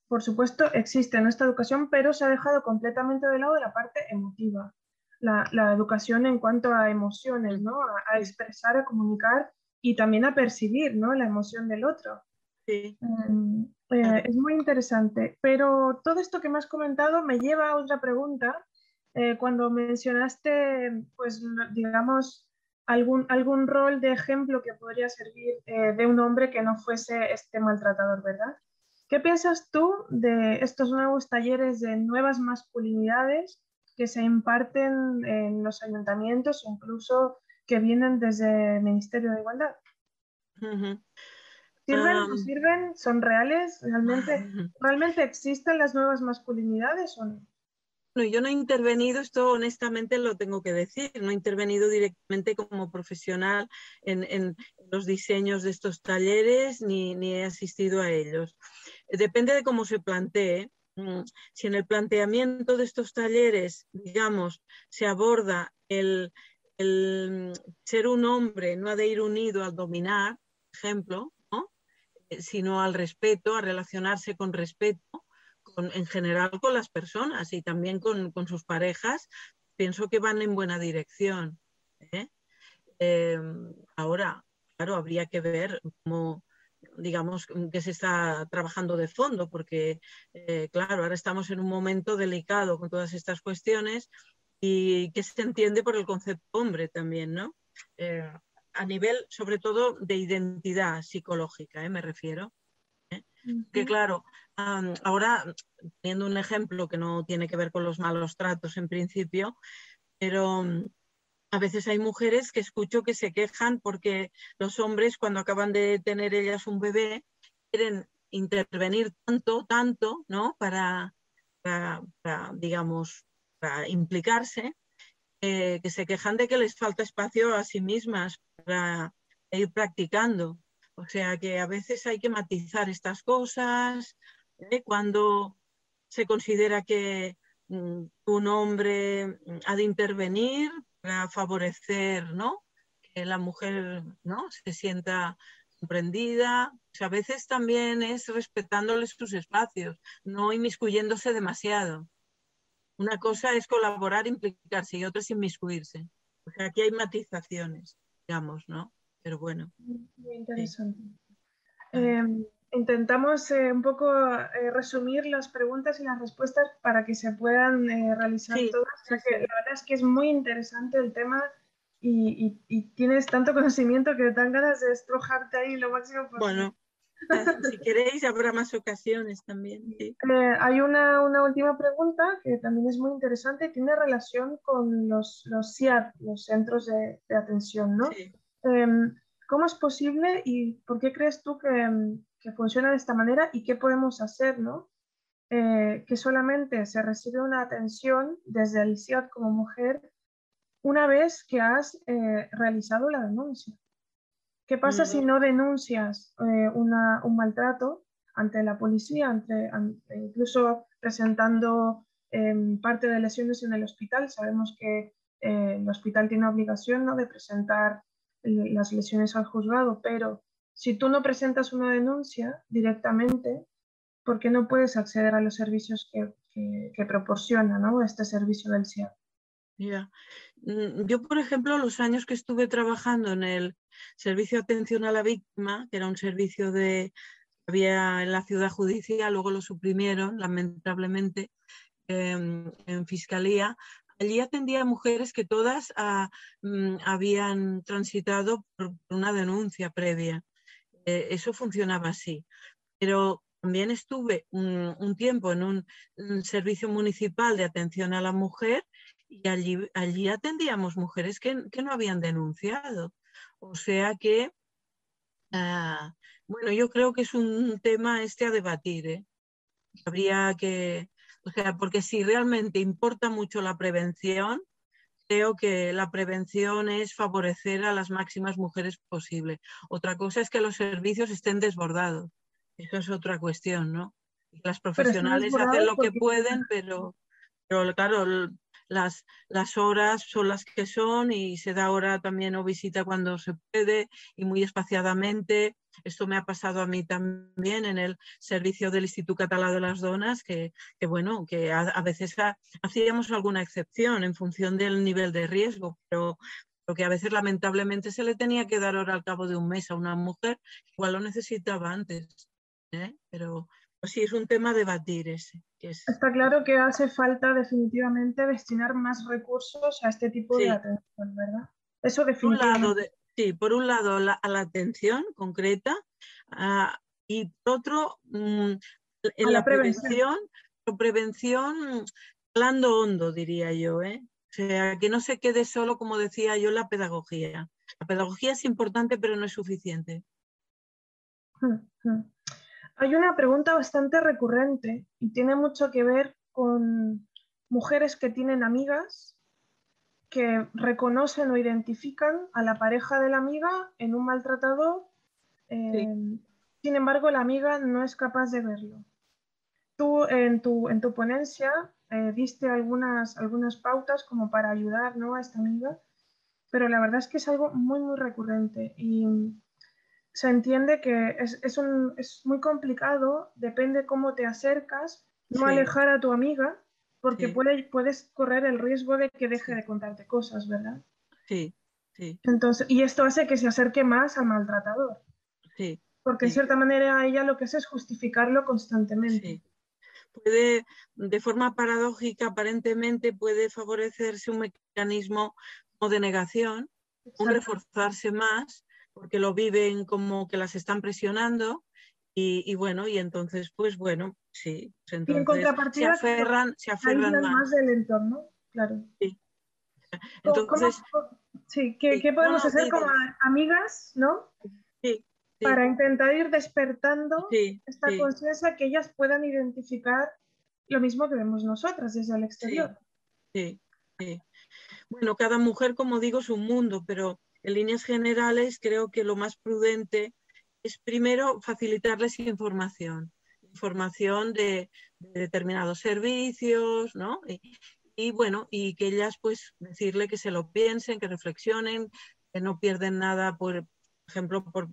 por supuesto, existe en esta educación, pero se ha dejado completamente de lado la parte emotiva, la, la educación en cuanto a emociones, ¿no? A, expresar, a comunicar y también a percibir, ¿no? La emoción del otro. Sí. Em, eh, es muy interesante, pero todo esto que me has comentado me lleva a otra pregunta. Eh, cuando mencionaste, pues, digamos, algún, algún rol de ejemplo que podría servir eh, de un hombre que no fuese este maltratador, ¿verdad? ¿Qué piensas tú de estos nuevos talleres de nuevas masculinidades que se imparten en los ayuntamientos, incluso que vienen desde el Ministerio de Igualdad? ¿Sirven? ¿No sirven? ¿Son reales? ¿Realmente, ¿Realmente existen las nuevas masculinidades o no? No, yo no he intervenido, esto honestamente lo tengo que decir, no he intervenido directamente como profesional en, los diseños de estos talleres ni, he asistido a ellos. Depende de cómo se plantee. Mm, si en el planteamiento de estos talleres, digamos, se aborda el, el ser un hombre no ha de ir unido al dominar, ejemplo, eh, sino al respeto, a relacionarse con respeto, en general con las personas y también con, sus parejas, pienso que van en buena dirección. ¿eh? Em, ahora, claro, habría que ver cómo, digamos, que se está trabajando de fondo, porque, eh, claro, ahora estamos en un momento delicado con todas estas cuestiones y que se entiende por el concepto hombre también, ¿no? a nivel, sobre todo, de identidad psicológica, ¿eh? me refiero. ¿eh? Que claro, ahora, teniendo un ejemplo que no tiene que ver con los malos tratos en principio, pero mm, a veces hay mujeres que escucho que se quejan porque los hombres, cuando acaban de tener ellas un bebé, quieren intervenir tanto, tanto, ¿no? Para, para digamos, implicarse, eh, que se quejan de que les falta espacio a sí mismas para ir practicando. O sea que a veces hay que matizar estas cosas. ¿eh? Cuando se considera que mm, un hombre mm, ha de intervenir para favorecer ¿no? que la mujer ¿no? se sienta comprendida. a veces también es respetándoles sus espacios, no inmiscuyéndose demasiado. Una cosa es colaborar, implicarse y otra es inmiscuirse. O sea, aquí hay matizaciones, digamos, ¿no? Pero bueno. Muy interesante. Em, intentamos eh, un poco eh, resumir las preguntas y las respuestas para que se puedan eh, realizar todas. la verdad es que es muy interesante el tema y, tienes tanto conocimiento que te dan ganas de estrujarte ahí lo máximo posible. Bueno, si queréis, habrá más ocasiones también. Eh, hay una, última pregunta que también es muy interesante y tiene relación con los, los CIAT, los centros de, atención, ¿no? Em, ¿Cómo es posible y por qué crees tú que, funciona de esta manera y qué podemos hacer, ¿no? Eh, que solamente se recibe una atención desde el CIAT como mujer una vez que has eh, realizado la denuncia. ¿Qué pasa si no denuncias eh, un maltrato ante la policía, ante, incluso presentando em, parte de lesiones en el hospital? Sabemos que eh, el hospital tiene obligación ¿no? de presentar las lesiones al juzgado, pero si tú no presentas una denuncia directamente, ¿por qué no puedes acceder a los servicios que, que, proporciona ¿no? este servicio del CIAP? Mira, mm, yo, por ejemplo, los años que estuve trabajando en el servicio de atención a la víctima, que era un servicio de había en la ciudad judicial, luego lo suprimieron, lamentablemente, em, en fiscalía. Allí atendía a mujeres que todas ah, mm, habían transitado por una denuncia previa. Eh, eso funcionaba así. Pero también estuve un, tiempo en un, servicio municipal de atención a la mujer y allí, allí atendíamos mujeres que, no habían denunciado. O sea que, ah, bueno, yo creo que es un tema este a debatir. ¿eh? Habría que, o sea, porque si realmente importa mucho la prevención, creo que la prevención es favorecer a las máximas mujeres posible. Otra cosa es que los servicios estén desbordados. Eso es otra cuestión, ¿no? Las profesionales hacen lo que pueden, pero, pero claro, las, las, horas son las que son y se da hora también o visita cuando se puede y muy espaciadamente. Esto me ha pasado a mí también en el servicio del Instituto Catalán de las Donas, que, que bueno, que a, veces hacíamos alguna excepción en función del nivel de riesgo, pero, pero que a veces lamentablemente se le tenía que dar hora al cabo de un mes a una mujer, igual lo necesitaba antes. ¿eh? pero sí es un tema a debatir ese. Está claro que hace falta definitivamente destinar más recursos a este tipo de atención, ¿verdad? Eso definitivamente. sí, por un lado a la atención concreta ah, y por otro mm, en la, prevención, prevención, hablando hondo, diría yo, ¿eh? O sea, que no se quede solo, como decía yo, la pedagogía. La pedagogía es importante, pero no es suficiente. Hay una pregunta bastante recurrente y tiene mucho que ver con mujeres que tienen amigas que reconocen o identifican a la pareja de la amiga en un maltratador, eh, sin embargo la amiga no es capaz de verlo. Tú en tu, en tu ponencia eh, diste algunas, algunas pautas como para ayudar ¿no? a esta amiga, pero la verdad es que es algo muy, muy recurrente y se entiende que es, es, un, es muy complicado, depende cómo te acercas, no alejar a tu amiga, porque puedes correr el riesgo de que deje de contarte cosas, ¿verdad? Sí, sí. Entonces, y esto hace que se acerque más al maltratador. Sí. Porque en cierta manera ella lo que hace es justificarlo constantemente. Puede, de forma paradójica, aparentemente puede favorecerse un mecanismo de negación, un reforzarse más porque lo viven como que las están presionando y, bueno, y entonces, pues bueno, sí, pues entonces se aferran, se aferran más. del entorno, claro. Sí. Entonces, sí, ¿qué, podemos hacer como amigas, no? Sí, Para intentar ir despertando esta conciencia que ellas puedan identificar lo mismo que vemos nosotras desde el exterior. Sí, sí. Bueno, cada mujer, como digo, es un mundo, pero en líneas generales, creo que lo más prudente es primero facilitarles información, información de, determinados servicios, ¿no? Y, bueno, y que ellas pues decirle que se lo piensen, que reflexionen, que no pierden nada, por, ejemplo, por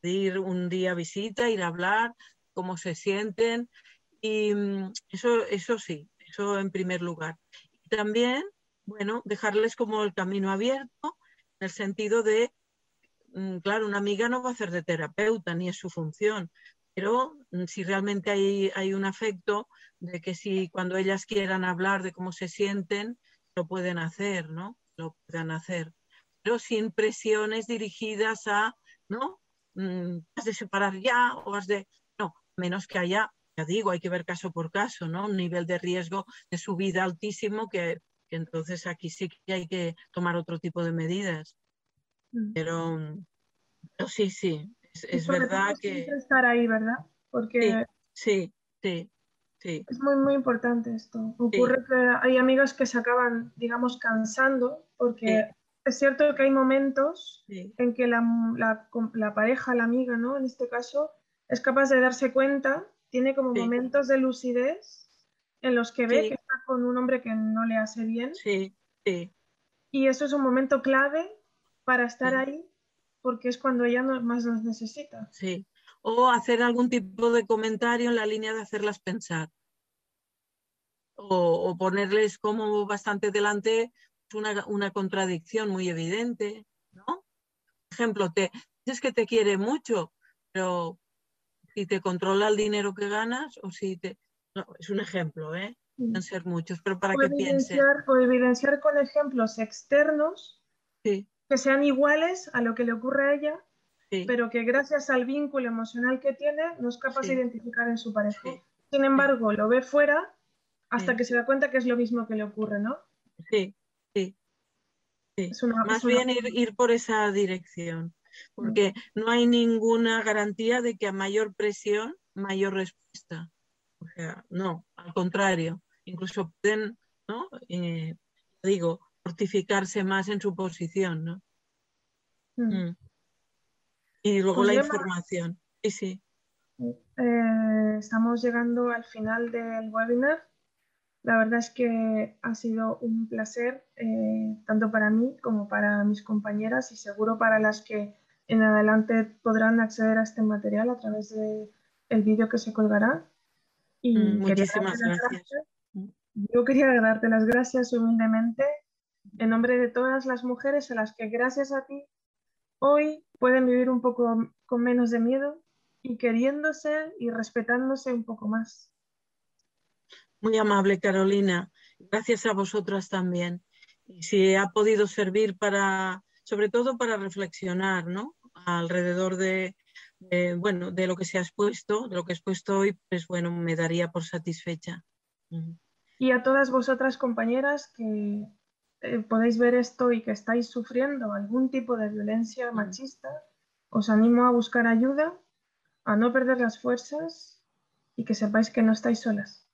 pedir un día visita, ir a hablar, cómo se sienten. Y mm, eso, eso sí, eso en primer lugar. Y también, bueno, dejarles como el camino abierto en el sentido de, mm, claro, una amiga no va a hacer de terapeuta, ni es su función, pero mm, si realmente hay, hay un afecto de que si cuando ellas quieran hablar de cómo se sienten, lo pueden hacer, ¿no? Lo puedan hacer, pero sin presiones dirigidas a, ¿no? Mm, has de separar ya o has de... No, menos que haya, ya digo, hay que ver caso por caso, ¿no? Un nivel de riesgo de su vida altísimo que que entonces aquí sí que hay que tomar otro tipo de medidas. Mm. Pero, sí, sí, es, verdad que... estar ahí, ¿verdad? Porque... Sí, sí, sí. Es muy, muy importante esto. Ocurre que hay amigas que se acaban, digamos, cansando porque... Es cierto que hay momentos en que la, la, la, pareja, la amiga, ¿no? En este caso, es capaz de darse cuenta, tiene como momentos de lucidez en los que ve que con un hombre que no le hace bien. Sí, sí. Y eso es un momento clave para estar ahí porque es cuando ella más nos necesita. Sí. O hacer algún tipo de comentario en la línea de hacerlas pensar. O, ponerles como bastante delante una, una, contradicción muy evidente, ¿no? Por ejemplo, te dices que te quiere mucho, pero si te controla el dinero que ganas o si te... es un ejemplo, ¿eh? Mm. Pueden ser muchos, pero para O que piense. evidenciar, o evidenciar con ejemplos externos Sí, que sean iguales a lo que le ocurre a ella, sí, pero que gracias al vínculo emocional que tiene no es capaz Sí. de identificar en su pareja. Sin embargo, lo ve fuera hasta que se da cuenta que es lo mismo que le ocurre, ¿no? sí, sí. Es una- Más es una- bien ir, ir por esa dirección, porque no hay ninguna garantía de que a mayor presión, mayor respuesta. O sea, no, al contrario, incluso pueden, ¿no? Eh, digo, fortificarse más en su posición, ¿no? Mm. Mm. Y luego Pues la información. Sí, sí. Eh, estamos llegando al final del webinar. La verdad es que ha sido un placer, eh, tanto para mí como para mis compañeras y seguro para las que en adelante podrán acceder a este material a través del vídeo que se colgará. Y Mm, muchísimas gracias. Yo quería darte las gracias humildemente en nombre de todas las mujeres a las que gracias a ti hoy pueden vivir un poco con menos de miedo y queriéndose y respetándose un poco más. Muy amable, Carolina. Gracias a vosotras también. Si ha podido servir para, sobre todo para reflexionar, ¿no? Alrededor de, bueno, de lo que se ha expuesto, de lo que he expuesto hoy, pues bueno, me daría por satisfecha. Y a todas vosotras compañeras que eh, podéis ver esto y que estáis sufriendo algún tipo de violencia machista, os animo a buscar ayuda, a no perder las fuerzas y que sepáis que no estáis solas.